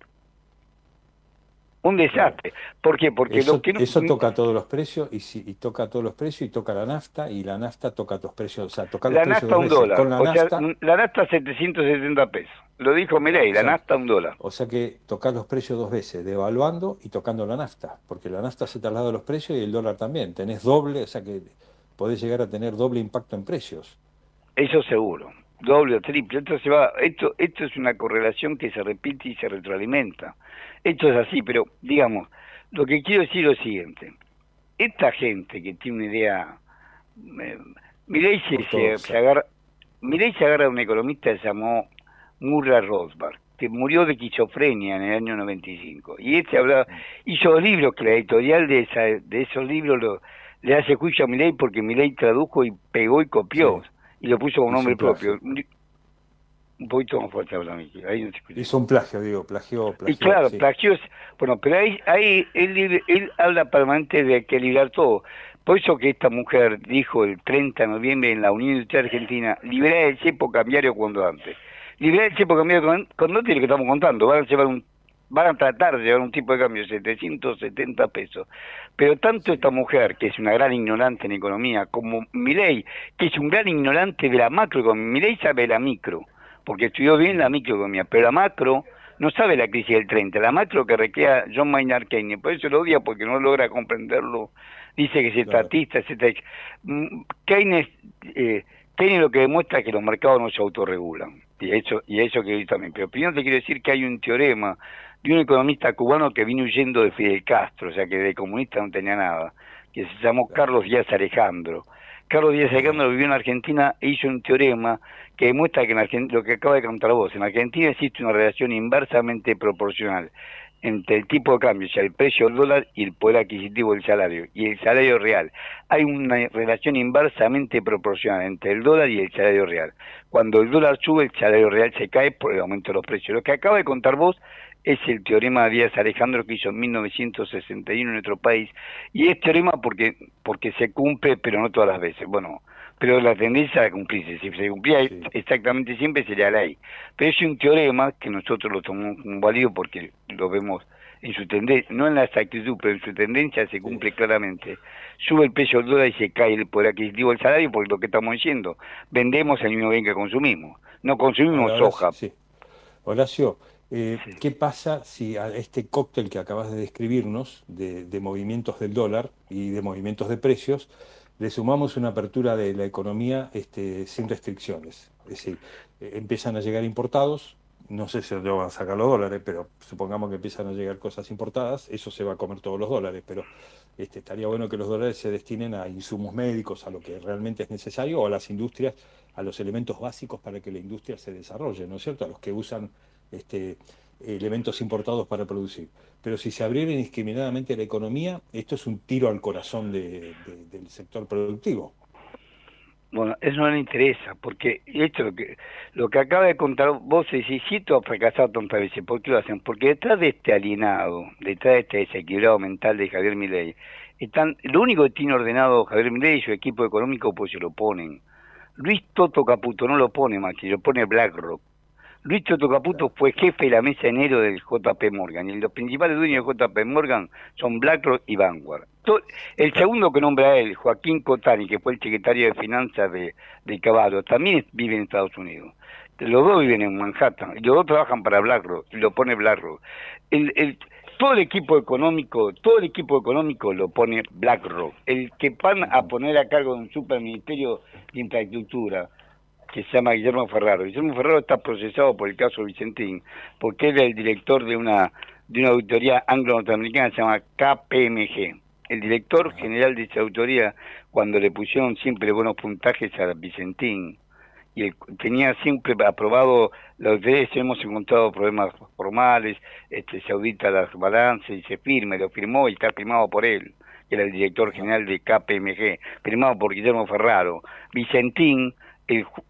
un desastre. ¿Por qué? Porque eso, lo que eso toca todos los precios y, si, y toca todos los precios y toca la nafta y la nafta toca los precios, o sea, toca los la precios nafta un dólar, Con la, o nafta, sea, la nafta 770 pesos. Lo dijo Milei, la nafta un dólar. O sea que tocar los precios dos veces, devaluando y tocando la nafta, porque la nafta se traslada los precios y el dólar también. Tenés doble, o sea que podés llegar a tener doble impacto en precios. Eso seguro doble o triple. Esto, se va, esto, esto es una correlación que se repite y se retroalimenta. Esto es así, pero digamos, lo que quiero decir es lo siguiente. Esta gente que tiene una idea... Eh, Mirei se, se, agarra, se agarra a un economista que se llamó Murray Rothbard, que murió de esquizofrenia en el año 95. Y este habla, hizo libros, que la editorial de, esa, de esos libros lo, le hace juicio a Milei porque Milei tradujo y pegó y copió. Y lo puso con nombre propio. Un poquito más fuerte habla ahí no Hizo un plagio, digo, plagió, Y claro, plagió, bueno, pero ahí, ahí él, él habla permanente de que liberar todo. Por eso que esta mujer dijo el 30 de noviembre en la Unión Industrial Argentina, liberar el cepo cambiario cuando antes. Liberar el cepo cambiario cuando antes lo que estamos contando, van a llevar un van a tratar de llevar un tipo de cambio de 770 pesos. Pero tanto esta mujer, que es una gran ignorante en economía, como Milei, que es un gran ignorante de la macroeconomía, Milei sabe la micro, porque estudió bien la microeconomía, pero la macro no sabe la crisis del 30, la macro que requea John Maynard Keynes, por eso lo odia porque no logra comprenderlo, dice que es estatista, etc. Mm, Keynes, eh, Keynes lo que demuestra es que los mercados no se autorregulan, y eso, y eso que también, pero primero te quiero decir que hay un teorema de un economista cubano que vino huyendo de Fidel Castro, o sea que de comunista no tenía nada, que se llamó Carlos Díaz Alejandro. Carlos Díaz Alejandro vivió en Argentina e hizo un teorema que demuestra que en Argentina, lo que acaba de contar vos, en Argentina existe una relación inversamente proporcional entre el tipo de cambio, o sea, el precio del dólar y el poder adquisitivo del salario, y el salario real. Hay una relación inversamente proporcional entre el dólar y el salario real. Cuando el dólar sube, el salario real se cae por el aumento de los precios. Lo que acaba de contar vos es el teorema de Díaz Alejandro que hizo en 1961 en nuestro país. Y es teorema porque porque se cumple pero no todas las veces. Bueno pero la tendencia a cumplirse si se cumplía exactamente siempre sería ley. Pero es un teorema que nosotros lo tomamos como válido porque lo vemos en su tendencia, no en la exactitud, pero en su tendencia se cumple claramente. Sube el precio del dólar y se cae el poder adquisitivo del salario porque lo que estamos diciendo, vendemos el mismo bien que consumimos, no consumimos soja. Sí. Horacio, eh, ¿qué pasa si a este cóctel que acabas de describirnos de, de movimientos del dólar y de movimientos de precios, le sumamos una apertura de la economía este, sin restricciones? Es decir, eh, empiezan a llegar importados, no sé si van a sacar los dólares, pero supongamos que empiezan a llegar cosas importadas, eso se va a comer todos los dólares, pero este, estaría bueno que los dólares se destinen a insumos médicos, a lo que realmente es necesario, o a las industrias, a los elementos básicos para que la industria se desarrolle, ¿no es cierto? A los que usan este, elementos importados para producir. Pero si se abriera indiscriminadamente la economía, esto es un tiro al corazón del sector productivo. Bueno, eso no le interesa, porque esto lo que lo que acaba de contar vos si esto ha fracasado tantas veces, ¿por qué lo hacen? Porque detrás de este alienado, detrás de este desequilibrado mental de Javier Milei, están, lo único que tiene ordenado Javier Milei y su equipo económico, pues se lo ponen. Luis Toto Caputo no lo pone, Maxi, lo pone BlackRock. Luis Toto Caputo fue jefe de la mesa enero del JP Morgan y los principales dueños de JP Morgan son BlackRock y Vanguard. El segundo que nombra él, Joaquín Cotani, que fue el secretario de Finanzas de, de Caballo, también vive en Estados Unidos. Los dos viven en Manhattan y los dos trabajan para BlackRock y lo pone BlackRock. El, el, todo el equipo económico, todo el equipo económico lo pone BlackRock. El que van a poner a cargo de un superministerio de infraestructura, que se llama Guillermo Ferraro. Guillermo Ferraro está procesado por el caso Vicentín, porque era el director de una de una auditoría anglo-norteamericana que se llama KPMG. El director general de esa auditoría, cuando le pusieron siempre buenos puntajes a Vicentín, y tenía siempre aprobado los veces hemos encontrado problemas formales, este, se audita las balanzas y se firma, lo firmó y está firmado por él, que era el director general de KPMG, firmado por Guillermo Ferraro. Vicentín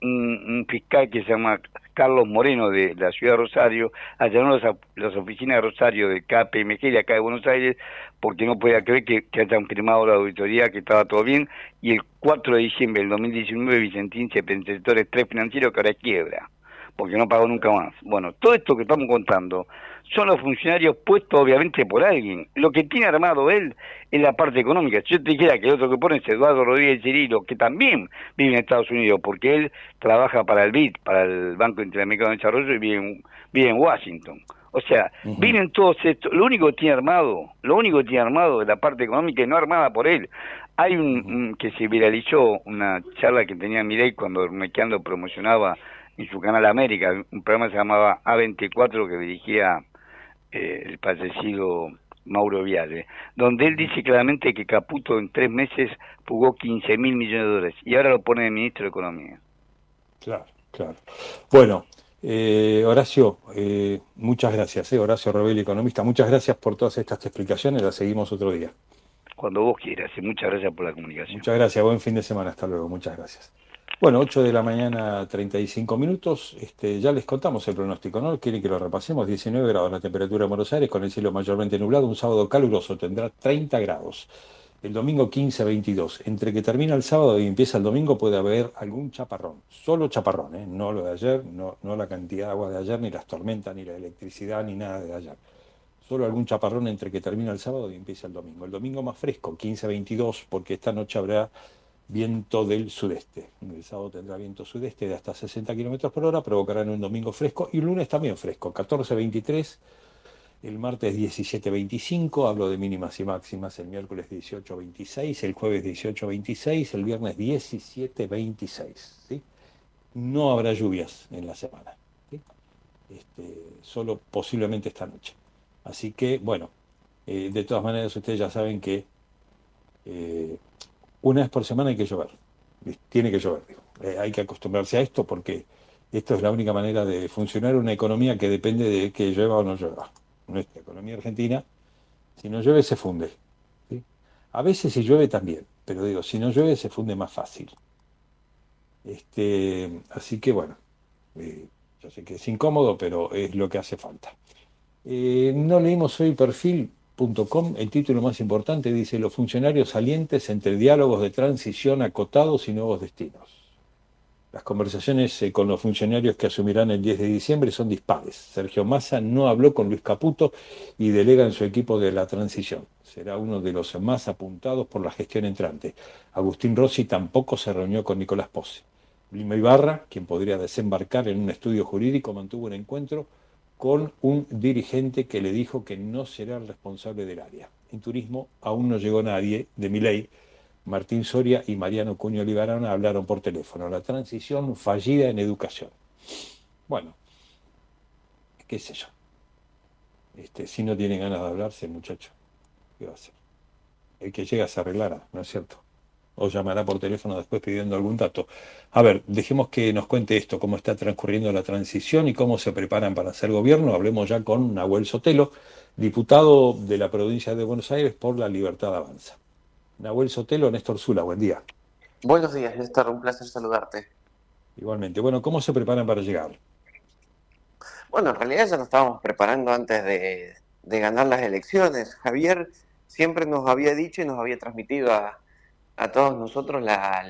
un, fiscal que se llama Carlos Moreno de la ciudad de Rosario allanó las, las oficinas de Rosario de KPMG de acá de Buenos Aires porque no podía creer que, que hayan firmado la auditoría que estaba todo bien. Y el 4 de diciembre del 2019 Vicentín se presentó el estrés financiero que ahora quiebra porque no pagó nunca más. Bueno, todo esto que estamos contando son los funcionarios puestos obviamente por alguien. Lo que tiene armado él es la parte económica. Si yo te dijera que el otro que pone es Eduardo Rodríguez Cirilo, que también vive en Estados Unidos, porque él trabaja para el BID, para el Banco Interamericano de Desarrollo, y vive en, vive en Washington. O sea, vienen todos estos, lo único que tiene armado, lo único que tiene armado es la parte económica y no armada por él. Hay un, que se viralizó una charla que tenía Mirey cuando Mequeando promocionaba en su canal América, un programa que se llamaba A24 que dirigía eh, el fallecido Mauro Viale, donde él dice claramente que Caputo en tres meses jugó 15 mil millones de dólares y ahora lo pone de ministro de Economía. Claro, claro. Bueno, eh, Horacio, eh, muchas gracias, Horacio Rebelli, economista, muchas gracias por todas estas explicaciones, las seguimos otro día. Cuando vos quieras, y muchas gracias por la comunicación. Muchas gracias, buen fin de semana, hasta luego, muchas gracias. Bueno, 8 de la mañana, 35 minutos. Este, ya les contamos el pronóstico, ¿no? Quieren que lo repasemos. 19 grados la temperatura en Buenos Aires, con el cielo mayormente nublado. Un sábado caluroso tendrá 30 grados. El domingo 15 22. Entre que termina el sábado y empieza el domingo puede haber algún chaparrón. Solo chaparrón, ¿eh? No lo de ayer, no, no la cantidad de agua de ayer, ni las tormentas, ni la electricidad, ni nada de ayer. Solo algún chaparrón entre que termina el sábado y empieza el domingo. El domingo más fresco, 15 22, porque esta noche habrá viento del sudeste. El sábado tendrá viento sudeste de hasta 60 kilómetros por hora, provocará en un domingo fresco y el lunes también fresco, 14-23, el martes 17-25, hablo de mínimas y máximas, el miércoles 18-26, el jueves 18-26, el viernes 17-26. ¿sí? No habrá lluvias en la semana, este, solo posiblemente esta noche. Así que, bueno, eh, de todas maneras ustedes ya saben que eh, una vez por semana hay que llover. Tiene que llover. Eh, hay que acostumbrarse a esto porque esto es la única manera de funcionar una economía que depende de que llueva o no llueva. Nuestra economía argentina, si no llueve, se funde. A veces si llueve también, pero digo, si no llueve, se funde más fácil. Este, así que bueno, eh, yo sé que es incómodo, pero es lo que hace falta. Eh, no leímos hoy perfil el título más importante dice Los funcionarios salientes entre diálogos de transición acotados y nuevos destinos. Las conversaciones eh, con los funcionarios que asumirán el 10 de diciembre son dispares. Sergio Massa no habló con Luis Caputo y delega en su equipo de la transición. Será uno de los más apuntados por la gestión entrante. Agustín Rossi tampoco se reunió con Nicolás Posse. Lima Ibarra, quien podría desembarcar en un estudio jurídico, mantuvo un encuentro con un dirigente que le dijo que no será el responsable del área. En turismo aún no llegó nadie de Miley Martín Soria y Mariano Cuño Libarana hablaron por teléfono. La transición fallida en educación. Bueno, qué sé yo. Este, si no tiene ganas de hablarse, muchacho, ¿qué va a hacer? El que llega se arreglará, ¿no es cierto? O llamará por teléfono después pidiendo algún dato. A ver, dejemos que nos cuente esto, cómo está transcurriendo la transición y cómo se preparan para hacer gobierno. Hablemos ya con Nahuel Sotelo, diputado de la provincia de Buenos Aires por la Libertad Avanza. Nahuel Sotelo, Néstor Zula, buen día. Buenos días, Néstor, un placer saludarte. Igualmente. Bueno, ¿cómo se preparan para llegar? Bueno, en realidad ya nos estábamos preparando antes de, ganar las elecciones. Javier siempre nos había dicho y nos había transmitido a, todos nosotros la,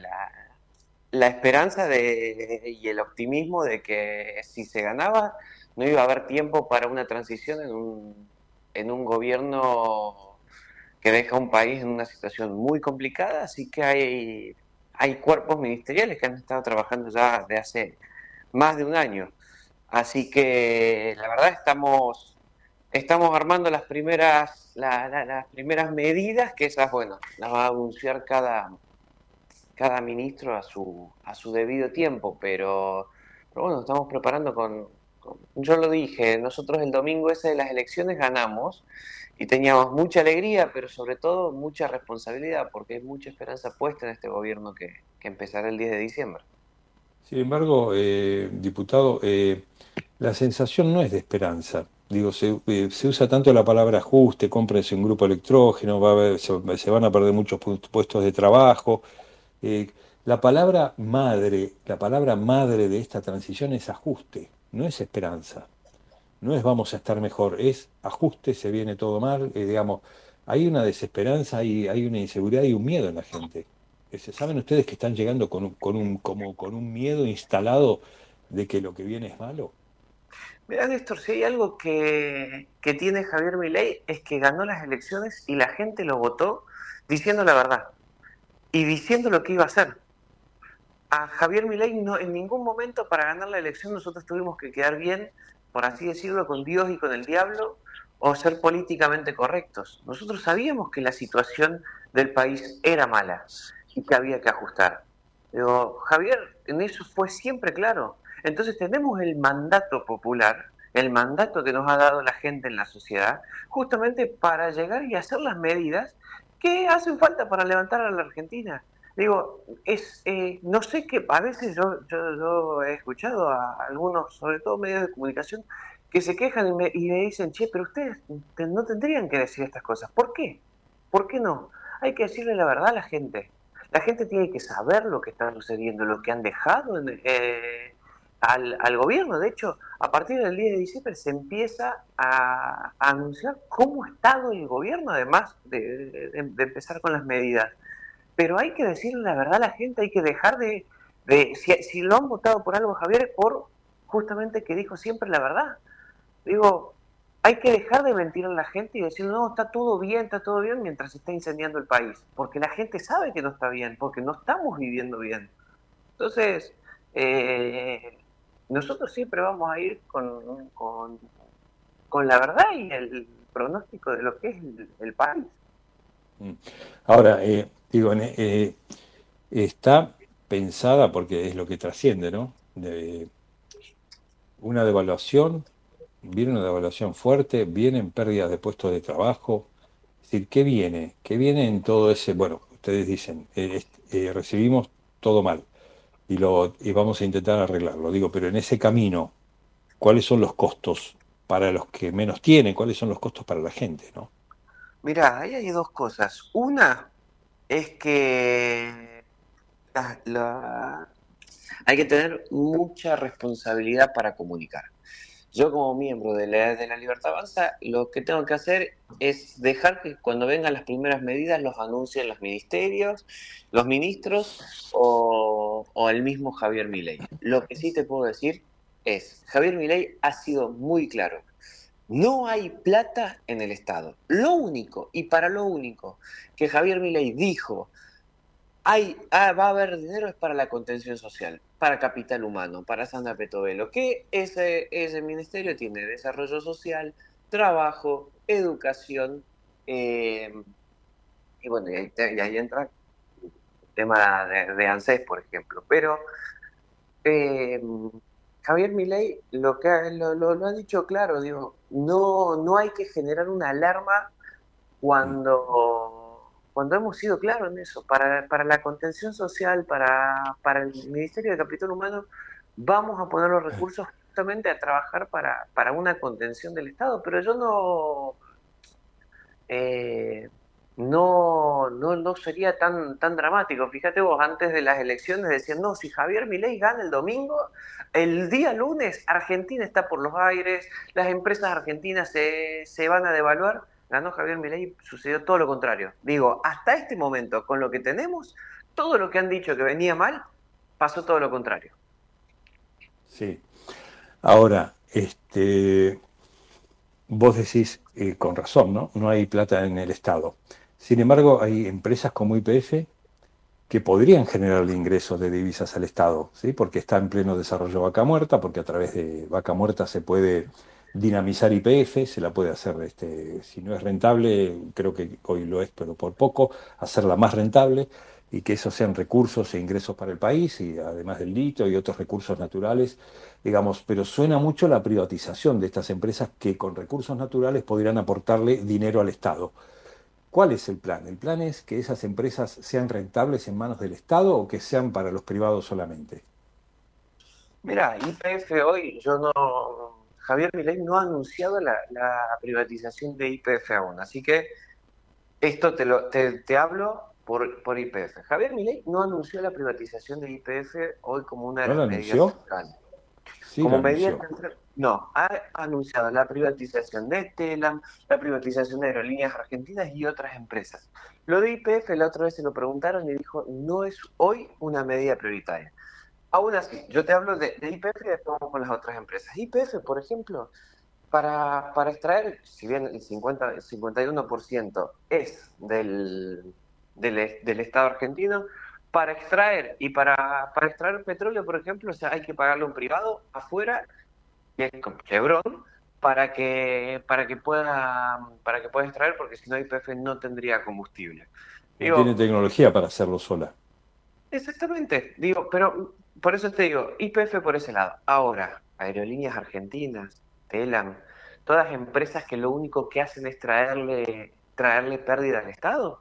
la, esperanza de, y el optimismo de que si se ganaba no iba a haber tiempo para una transición en un, en un gobierno que deja un país en una situación muy complicada, así que hay, hay cuerpos ministeriales que han estado trabajando ya de hace más de un año. Así que la verdad estamos, estamos armando las primeras, las primeras medidas, que esas, bueno, las va a anunciar cada, cada ministro a su, a su debido tiempo, pero, bueno, estamos preparando con, yo lo dije, nosotros el domingo ese de las elecciones ganamos y teníamos mucha alegría, pero sobre todo mucha responsabilidad, porque hay mucha esperanza puesta en este gobierno que, empezará el 10 de diciembre. Sin embargo, eh, diputado, eh, la sensación no es de esperanza. Digo, se, eh, usa tanto la palabra ajuste, cómprese un grupo electrógeno, va a se, van a perder muchos puestos de trabajo. la palabra madre, la palabra madre de esta transición es ajuste, no es esperanza no es vamos a estar mejor, es ajuste, se viene todo mal, eh, digamos, hay una desesperanza, hay, hay una inseguridad y un miedo en la gente. ¿Saben ustedes que están llegando con un, con un, como con un miedo instalado de que lo que viene es malo? Mira, Néstor, si hay algo que, que tiene Javier Milei es que ganó las elecciones y la gente lo votó diciendo la verdad y diciendo lo que iba a hacer. A Javier Milei no, en ningún momento para ganar la elección nosotros tuvimos que quedar bien por así decirlo, con Dios y con el diablo, o ser políticamente correctos. Nosotros sabíamos que la situación del país era mala y que había que ajustar. Pero Javier en eso fue siempre claro. Entonces tenemos el mandato popular, el mandato que nos ha dado la gente en la sociedad, justamente para llegar y hacer las medidas que hacen falta para levantar a la Argentina. Digo, es, eh, no sé qué, a veces yo, he escuchado a algunos, sobre todo medios de comunicación, que se quejan y me, dicen, che, pero ustedes no tendrían que decir estas cosas. ¿Por qué? ¿Por qué no? Hay que decirle la verdad a la gente. La gente tiene que saber lo que está sucediendo, lo que han dejado eh, al, gobierno. De hecho, a partir del 10 de diciembre se empieza a, anunciar cómo ha estado el gobierno, además de empezar con las medidas pero hay que decirle la verdad a la gente, hay que dejar de, si, lo han votado por algo Javier por justamente que dijo siempre la verdad. Digo, hay que dejar de mentir a la gente y decir, no, está todo bien, está todo bien mientras se está incendiando el país, porque la gente sabe que no está bien, porque no estamos viviendo bien. Entonces, eh, nosotros siempre vamos a ir con, con, la verdad y el pronóstico de lo que es el, país. Mm. Ahora, eh, Digo, eh, está pensada, porque es lo que trasciende, ¿no? De una devaluación, viene una devaluación fuerte, vienen pérdidas de puestos de trabajo. Es decir, ¿qué viene? ¿Qué viene en todo ese? Bueno, ustedes dicen, eh, eh, recibimos todo mal y, lo, vamos a intentar arreglarlo. Digo, pero en ese camino, ¿cuáles son los costos para los que menos tienen? ¿Cuáles son los costos para la gente, no? Mira, ahí hay dos cosas. Una, es que hay que tener mucha responsabilidad para comunicar. Yo como miembro de la, de la Libertad Avanza, lo que tengo que hacer es dejar que cuando vengan las primeras medidas los anuncien los ministerios, los ministros o, el mismo Javier Milei. Lo que sí te puedo decir es, Javier Milei ha sido muy claro. No hay plata en el Estado. Lo único, y para lo único, que Javier Milei dijo, hay, ah, va a haber dinero es para la contención social, para capital humano, para Sandra Petovelo, que ese, ese ministerio tiene desarrollo social, trabajo, educación, eh, y bueno, y ahí, entra el tema de, ANSES, por ejemplo. Pero eh, Javier Milei lo que lo ha dicho claro, digo, no, no hay que generar una alarma cuando, cuando hemos sido claros en eso. Para, para la contención social, para, para el Ministerio de Capital Humano, vamos a poner los recursos justamente a trabajar para, para una contención del Estado, pero yo no, eh, no, no, no sería tan, tan dramático. Fíjate vos, antes de las elecciones decían, no, si Javier Milei gana el domingo, el día lunes Argentina está por los aires, las empresas argentinas se, se van a devaluar. Ganó Javier Milei, sucedió todo lo contrario. Digo, hasta este momento, con lo que tenemos, todo lo que han dicho que venía mal, pasó todo lo contrario. Sí. Ahora, este, vos decís eh, con razón, ¿no? No hay plata en el Estado. Sin embargo, hay empresas como YPF que podrían generar ingresos de divisas al Estado, ¿sí? Porque está en pleno desarrollo Vaca Muerta, porque a través de Vaca Muerta se puede dinamizar YPF, se la puede hacer, este, si no es rentable, creo que hoy lo es, pero por poco, hacerla más rentable y que esos sean recursos e ingresos para el país, y además del litio y otros recursos naturales, digamos, pero suena mucho la privatización de estas empresas que con recursos naturales podrían aportarle dinero al Estado. ¿Cuál es el plan? ¿El plan es que esas empresas sean rentables en manos del Estado o que sean para los privados solamente? Mira, YPF hoy, yo no, Javier Milei no ha anunciado la, la privatización de YPF aún, así que esto te, lo, te, te hablo por, por YPF. Javier Milei no anunció la privatización de YPF hoy como una de ¿No las la medidas anunció? centrales. Sí, como medida central- no, ha anunciado la privatización de Telam, la privatización de Aerolíneas Argentinas y otras empresas. Lo de YPF la otra vez se lo preguntaron y dijo, no es hoy una medida prioritaria. Aún así, yo te hablo de, YPF y después vamos con las otras empresas. YPF, por ejemplo, para, para extraer, si bien el 50, el 51% es del, del, del Estado argentino, para extraer y para, para extraer petróleo, por ejemplo, o sea, hay que pagarle a un privado afuera, que es como Chevron, para que, para que pueda, para que pueda extraer, porque si no YPF no tendría combustible. Digo, tiene tecnología para hacerlo sola. Exactamente, digo, pero por eso te digo, YPF por ese lado. Ahora, Aerolíneas Argentinas, Telam, todas empresas que lo único que hacen es traerle, traerle pérdida al Estado.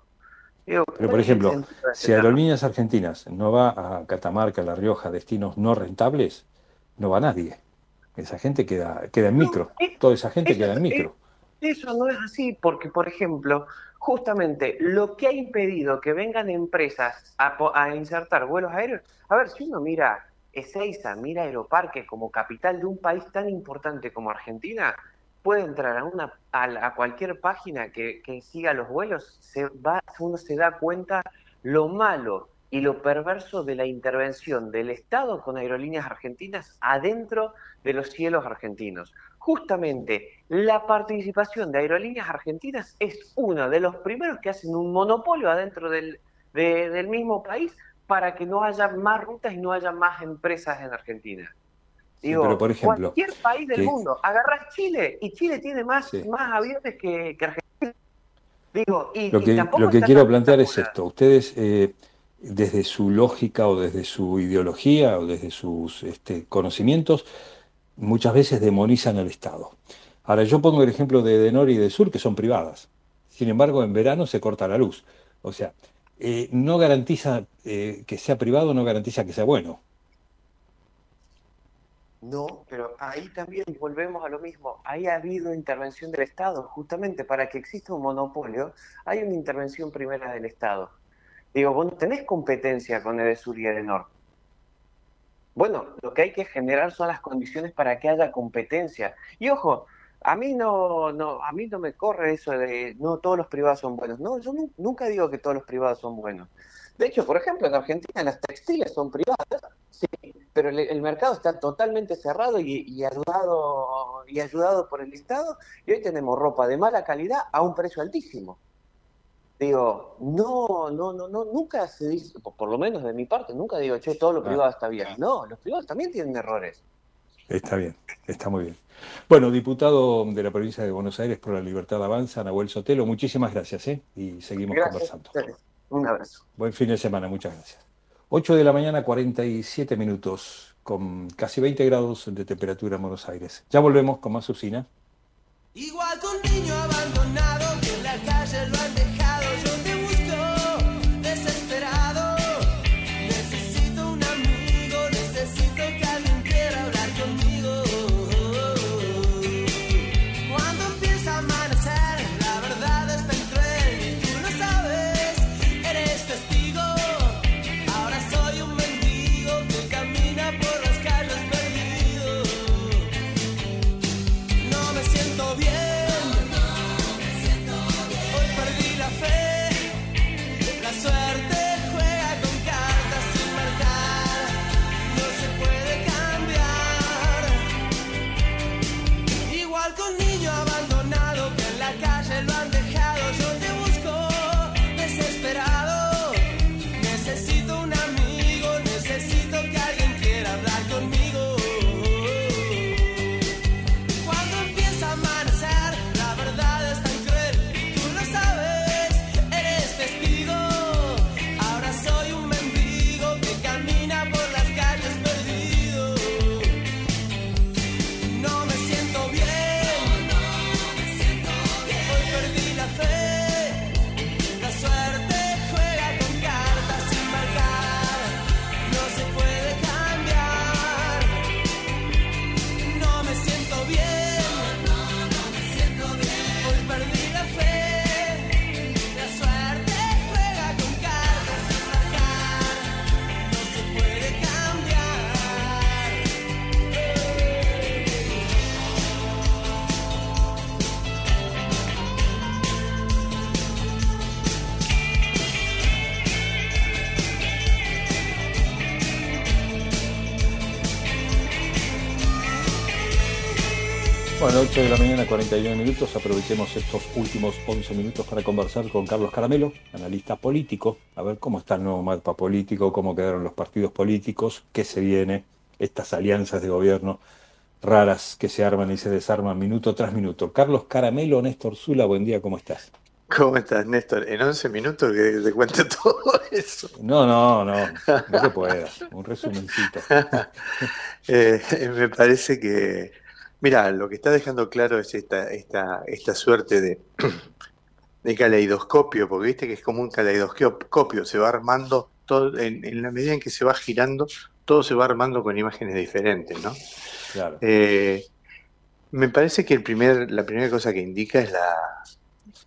Digo, Pero, por ¿cuál es el ejemplo, si? Aerolíneas Argentinas no va a Catamarca, La Rioja, destinos no rentables, no va nadie. Esa gente queda, queda en micro. Toda esa gente queda en micro. Eso no es así, porque, por ejemplo, justamente lo que ha impedido que vengan empresas a, insertar vuelos aéreos, a ver, si uno mira Ezeiza, mira Aeroparque como capital de un país tan importante como Argentina, puede entrar a, una, a cualquier página que, que siga los vuelos, se va, uno se da cuenta lo malo y lo perverso de la intervención del Estado con aerolíneas argentinas adentro de los cielos argentinos. Justamente la participación de aerolíneas argentinas es uno de los primeros que hacen un monopolio adentro del, de- del mismo país para que no haya más rutas y no haya más empresas en Argentina. Sí, Digo, pero por ejemplo, cualquier país del que- mundo, agarras Chile y Chile tiene más, más aviones que, que Argentina. Digo, y, Lo y que, tampoco lo que está quiero plantear es esto. Ustedes, eh, desde su lógica o desde su ideología o desde sus este, conocimientos, muchas veces demonizan al Estado. Ahora, yo pongo el ejemplo de Edenor y de Sur, que son privadas. Sin embargo, en verano se corta la luz. O sea, eh, no garantiza eh, que sea privado, no garantiza que sea bueno. No, pero ahí también volvemos a lo mismo. Ahí ha habido intervención del Estado, justamente para que exista un monopolio, hay una intervención primera del Estado. Digo, vos no tenés competencia con Edesur y Edenor. Bueno, lo que hay que generar son las condiciones para que haya competencia. Y ojo, a mí no, no, a mí no me corre eso de no todos los privados son buenos. No, yo nunca digo que todos los privados son buenos. De hecho, por ejemplo, en Argentina las textiles son privadas, sí, pero el, mercado está totalmente cerrado y, ayudado y ayudado por el Estado y hoy tenemos ropa de mala calidad a un precio altísimo. Digo, no, no, no, no, nunca se dice, por lo menos de mi parte, nunca digo, che, todo lo privado está bien. No, los privados también tienen errores. Está bien, está muy bien. Bueno, diputado de la provincia de Buenos Aires por la Libertad Avanza, Nahuel Sotelo, muchísimas gracias, ¿eh? Y seguimos conversando. Un abrazo. Buen fin de semana, muchas gracias. 8 de la mañana, 47 minutos, con casi 20 grados de temperatura en Buenos Aires. Ya volvemos con más usina. Igual con niño 8 de la mañana, 49 minutos. Aprovechemos estos últimos 11 minutos para conversar con Carlos Caramelo, analista político, a ver cómo está el nuevo mapa político, cómo quedaron los partidos políticos, qué se viene, estas alianzas de gobierno raras que se arman y se desarman minuto tras minuto. Carlos Caramelo, Néstor Zula, buen día, ¿cómo estás? ¿Cómo estás, Néstor? En 11 minutos que te cuente todo eso. No, no, no, no te puedas. Un resumencito. eh, me parece que Mira, lo que está dejando claro es esta, esta, esta suerte de, de caleidoscopio, porque viste que es como un caleidoscopio, se va armando todo, en, la medida en que se va girando, todo se va armando con imágenes diferentes, ¿no? Claro. Eh, me parece que el primer, la primera cosa que indica es la,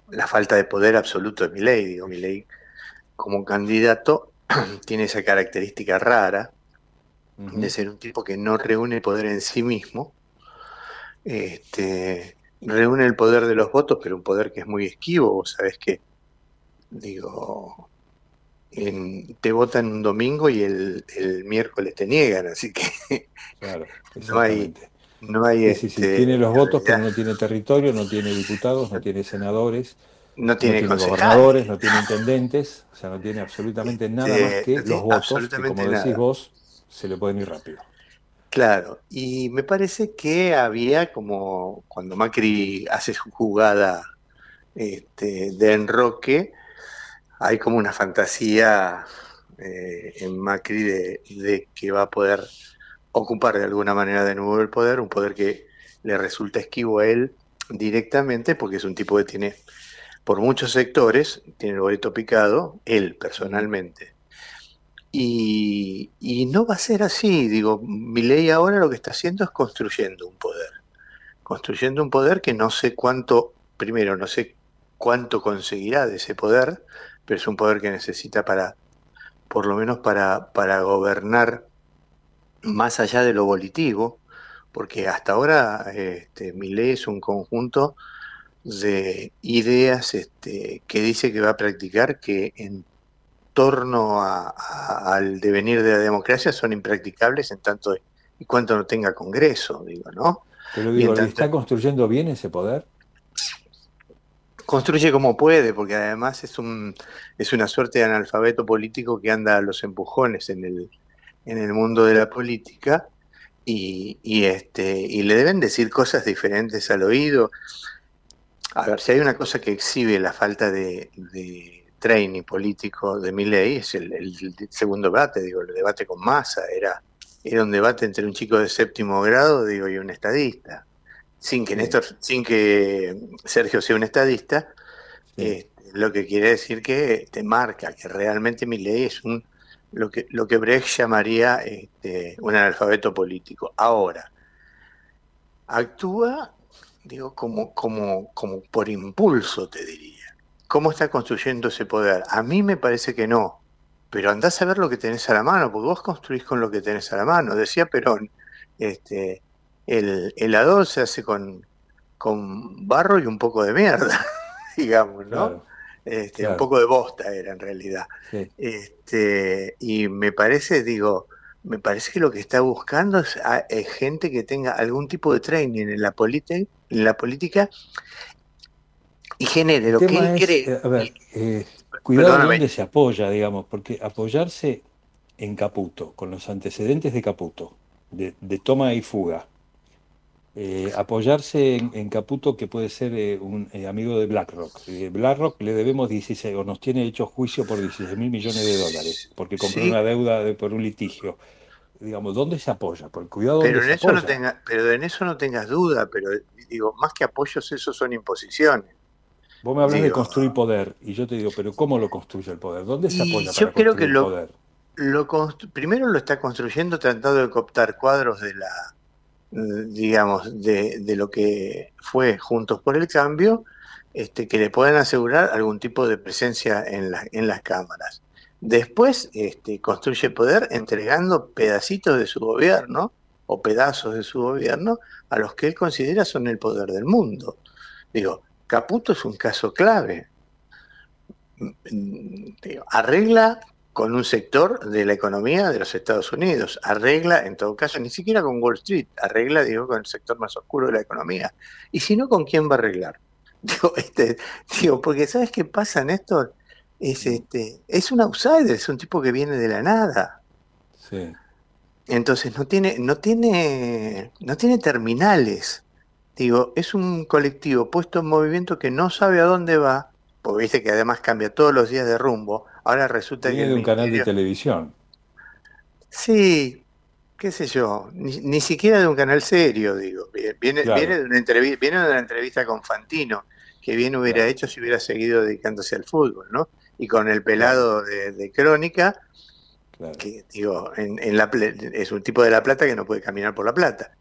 la falta de poder absoluto de Milei. Digo, Milei como candidato tiene esa característica rara de ser un tipo que no reúne poder en sí mismo, este, reúne el poder de los votos, pero un poder que es muy esquivo, vos sabés que, digo, te votan un domingo y el, miércoles te niegan, así que no hay... No hay este, tiene los votos, pero no tiene territorio, no tiene diputados, no tiene senadores, no tiene, gobernadores, no tiene intendentes, o sea, no tiene absolutamente nada más que los votos, que como decís vos, se le pueden ir rápido. Claro, y me parece que había como cuando Macri hace su jugada este, de enroque, hay como una fantasía eh, en Macri de, que va a poder ocupar de alguna manera de nuevo el poder, un poder que le resulta esquivo a él directamente, porque es un tipo que tiene, por muchos sectores, tiene el boleto picado, él personalmente. Y, no va a ser así, digo, mi ley ahora lo que está haciendo es construyendo un poder, construyendo un poder que no sé cuánto, primero, no sé cuánto conseguirá de ese poder, pero es un poder que necesita para, por lo menos para, para gobernar más allá de lo volitivo, porque hasta ahora este, mi ley es un conjunto de ideas este, que dice que va a practicar que en torno a- a- al devenir de la democracia son impracticables en tanto y cuanto no tenga Congreso, digo, ¿no? Pero digo, en ¿le tanto- está construyendo bien ese poder? construye como puede, porque además es un es una suerte de analfabeto político que anda a los empujones en el en el mundo de la política y, y este y le deben decir cosas diferentes al oído. A ver, si hay una cosa que exhibe la falta de, de training político de mi ley es el, el segundo debate, digo, el debate con masa, era era un debate entre un chico de séptimo grado, digo, y un estadista sin que Néstor, sin que Sergio sea un estadista, este, lo que quiere decir que te marca que realmente mi ley es un lo que lo que Brecht llamaría este, un analfabeto político. Ahora actúa, digo, como como como por impulso, te diría. ¿Cómo está construyendo ese poder? A mí me parece que no. Pero andás a ver lo que tenés a la mano, porque vos construís con lo que tenés a la mano. Decía Perón, este, el helador se hace con, con barro y un poco de mierda, digamos, ¿no? Claro, Este, claro. Un poco de bosta era en realidad. Sí. Este, y me parece, digo, me parece que lo que está buscando es, a- es gente que tenga algún tipo de training en la, politi- en la política y genere lo que él es, cree. eh, a ver, eh, cuidado Perdóname. dónde se apoya, digamos, porque apoyarse en Caputo, con los antecedentes de Caputo, de, de toma y fuga, eh, apoyarse en, en Caputo, que puede ser eh, un eh, amigo de BlackRock. BlackRock le debemos 16, o nos tiene hecho juicio por 16 mil millones de dólares, porque compró Sí. una deuda de- por un litigio. Digamos, ¿dónde se apoya? Por cuidado Pero en se eso no apoya. tenga, pero en eso no tengas duda, pero digo, más que apoyos, esos son imposiciones. Vos me hablas de construir poder, y yo te digo, pero ¿cómo lo construye el poder? ¿Dónde se apoya yo para creo que construir lo- poder? lo constru- primero lo está construyendo tratando de cooptar cuadros de la, eh, digamos, de, de lo que fue Juntos por el Cambio, este, que le puedan asegurar algún tipo de presencia en, la- en las cámaras. Después este, construye poder entregando pedacitos de su gobierno o pedazos de su gobierno a los que él considera son el poder del mundo. Digo, Caputo es un caso clave. Arregla con un sector de la economía de los Estados Unidos, arregla, en todo caso, ni siquiera con Wall Street, arregla, digo, con el sector más oscuro de la economía. Y si no, ¿con quién va a arreglar? Digo, este, digo porque ¿sabes qué pasa, Néstor? Es, este, es un outsider, es un tipo que viene de la nada. Sí. Entonces no tiene, no tiene, no tiene terminales. Digo, es un colectivo puesto en movimiento que no sabe a dónde va, porque viste que además cambia todos los días de rumbo. Ahora resulta que Viene el de un canal de televisión. Sí, qué sé yo, ni, ni siquiera de un canal serio, digo. Viene, Claro. viene de una entrevista, viene de una entrevista con Fantino, que bien hubiera hecho si hubiera seguido dedicándose al fútbol, ¿no? Y con el pelado de, de Crónica, que digo, en, en la es un tipo de La Plata que no puede caminar por La Plata.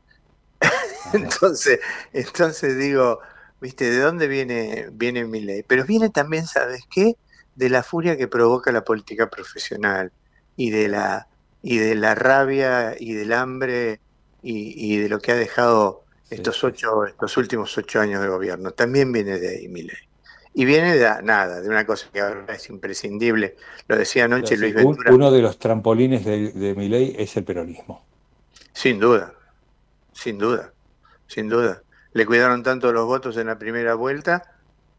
entonces, entonces digo, viste, ¿de dónde viene, viene mi ley? Pero viene también, ¿sabes qué? De la furia que provoca la política profesional y de la y de la rabia y del hambre y, y de lo que ha dejado estos ocho, estos últimos ocho años de gobierno. También viene de ahí mi ley. Y viene de nada, de una cosa que ahora es imprescindible. Lo decía anoche Luis Ventura. uno de los trampolines de, de mi ley es el peronismo. Sin duda, sin duda, sin duda. Le cuidaron tanto los votos en la primera vuelta,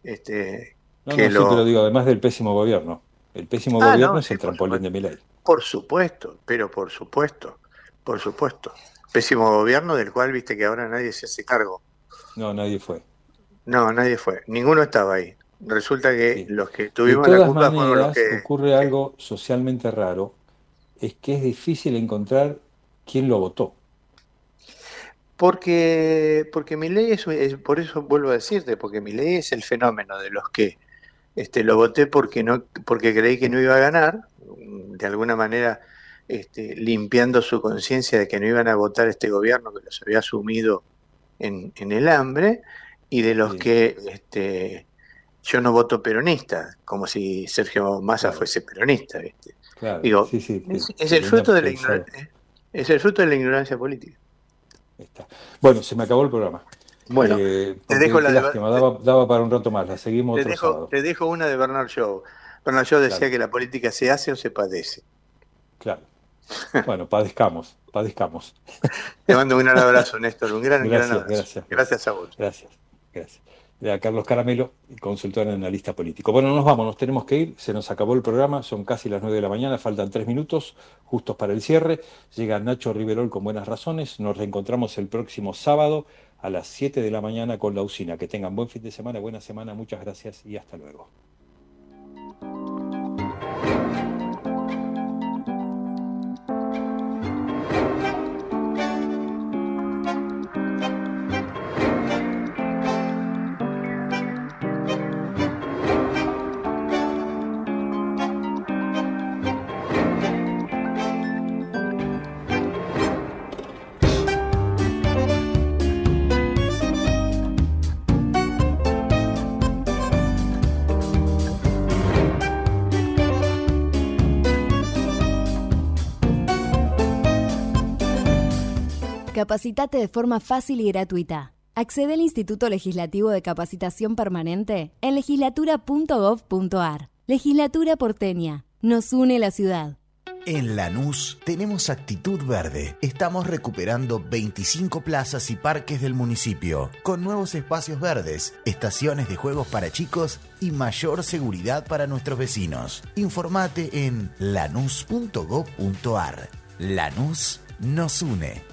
este, No, que no, lo, sí te lo digo, además del pésimo gobierno. El pésimo Ah, gobierno no, es el trampolín de mi ley. por supuesto, pero por supuesto, por supuesto. Pésimo gobierno del cual viste que ahora nadie se hace cargo. No, nadie fue. No, nadie fue, ninguno estaba ahí. Resulta que los que De tuvimos la culpa fueron los maneras, que... ocurre algo socialmente raro, es que es difícil encontrar quién lo votó. Porque, porque mi ley es, es- por eso vuelvo a decirte, porque mi ley es el fenómeno de los que este, lo voté porque no, porque creí que no iba a ganar, de alguna manera este, limpiando su conciencia de que no iban a votar este gobierno que los había sumido en, en el hambre, y de los que este, yo no voto peronista, como si Sergio Massa fuese peronista, ¿viste? Claro, Digo, sí, sí, es, es el fruto de la. Es el fruto de la ignorancia política. Bueno, se me acabó el programa. Bueno, Eh, te dejo la de- lástima, daba, daba para un rato más, la seguimos Te otro dejo, sábado. te dejo una de Bernard Shaw. Bernard Shaw decía Claro. que la política se hace o se padece. Claro. Bueno, padezcamos, padezcamos. Te mando un gran abrazo, Néstor. Un gran, un gran Gracias, abrazo. gracias. Gracias a vos. Gracias, gracias. Era Carlos Caramelo, consultor analista político. Bueno, nos vamos, nos tenemos que ir, se nos acabó el programa, son casi las 9 de la mañana, faltan tres minutos justos para el cierre. Llega Nacho Riverol con buenas razones, nos reencontramos el próximo sábado a las 7 de la mañana con la usina. Que tengan buen fin de semana, buena semana, muchas gracias y hasta luego. Capacitate de forma fácil y gratuita. Accede al Instituto Legislativo de Capacitación Permanente en legislatura.gov.ar. Legislatura porteña. Nos une la ciudad. En Lanús tenemos actitud verde. Estamos recuperando 25 plazas y parques del municipio, con nuevos espacios verdes, estaciones de juegos para chicos y mayor seguridad para nuestros vecinos. Informate en lanús.gov.ar. Lanús nos une.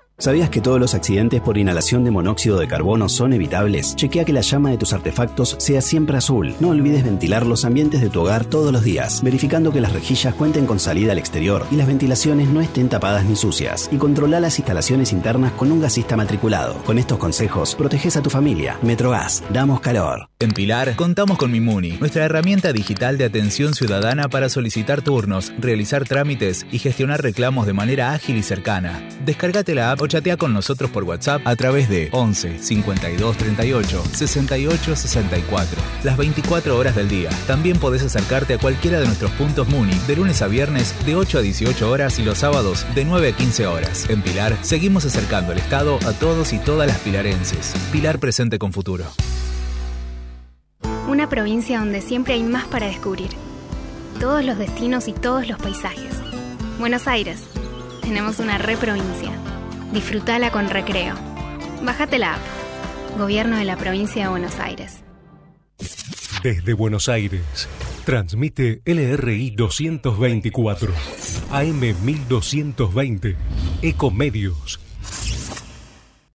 ¿Sabías que todos los accidentes por inhalación de monóxido de carbono son evitables? Chequea que la llama de tus artefactos sea siempre azul. No olvides ventilar los ambientes de tu hogar todos los días, verificando que las rejillas cuenten con salida al exterior y las ventilaciones no estén tapadas ni sucias. Y controla las instalaciones internas con un gasista matriculado. Con estos consejos, proteges a tu familia. Metrogas, damos calor. En Pilar contamos con Mimuni, nuestra herramienta digital de atención ciudadana para solicitar turnos, realizar trámites y gestionar reclamos de manera ágil y cercana. Descárgate la app chatea con nosotros por WhatsApp a través de 11 52 38 68 64. Las 24 horas del día. También podés acercarte a cualquiera de nuestros puntos Muni de lunes a viernes de 8 a 18 horas y los sábados de 9 a 15 horas. En Pilar seguimos acercando el Estado a todos y todas las pilarenses. Pilar presente con futuro. Una provincia donde siempre hay más para descubrir. Todos los destinos y todos los paisajes. Buenos Aires. Tenemos una reprovincia. Disfrutala con recreo. Bájate la app. Gobierno de la provincia de Buenos Aires. Desde Buenos Aires, transmite LRI 224, AM 1220, Ecomedios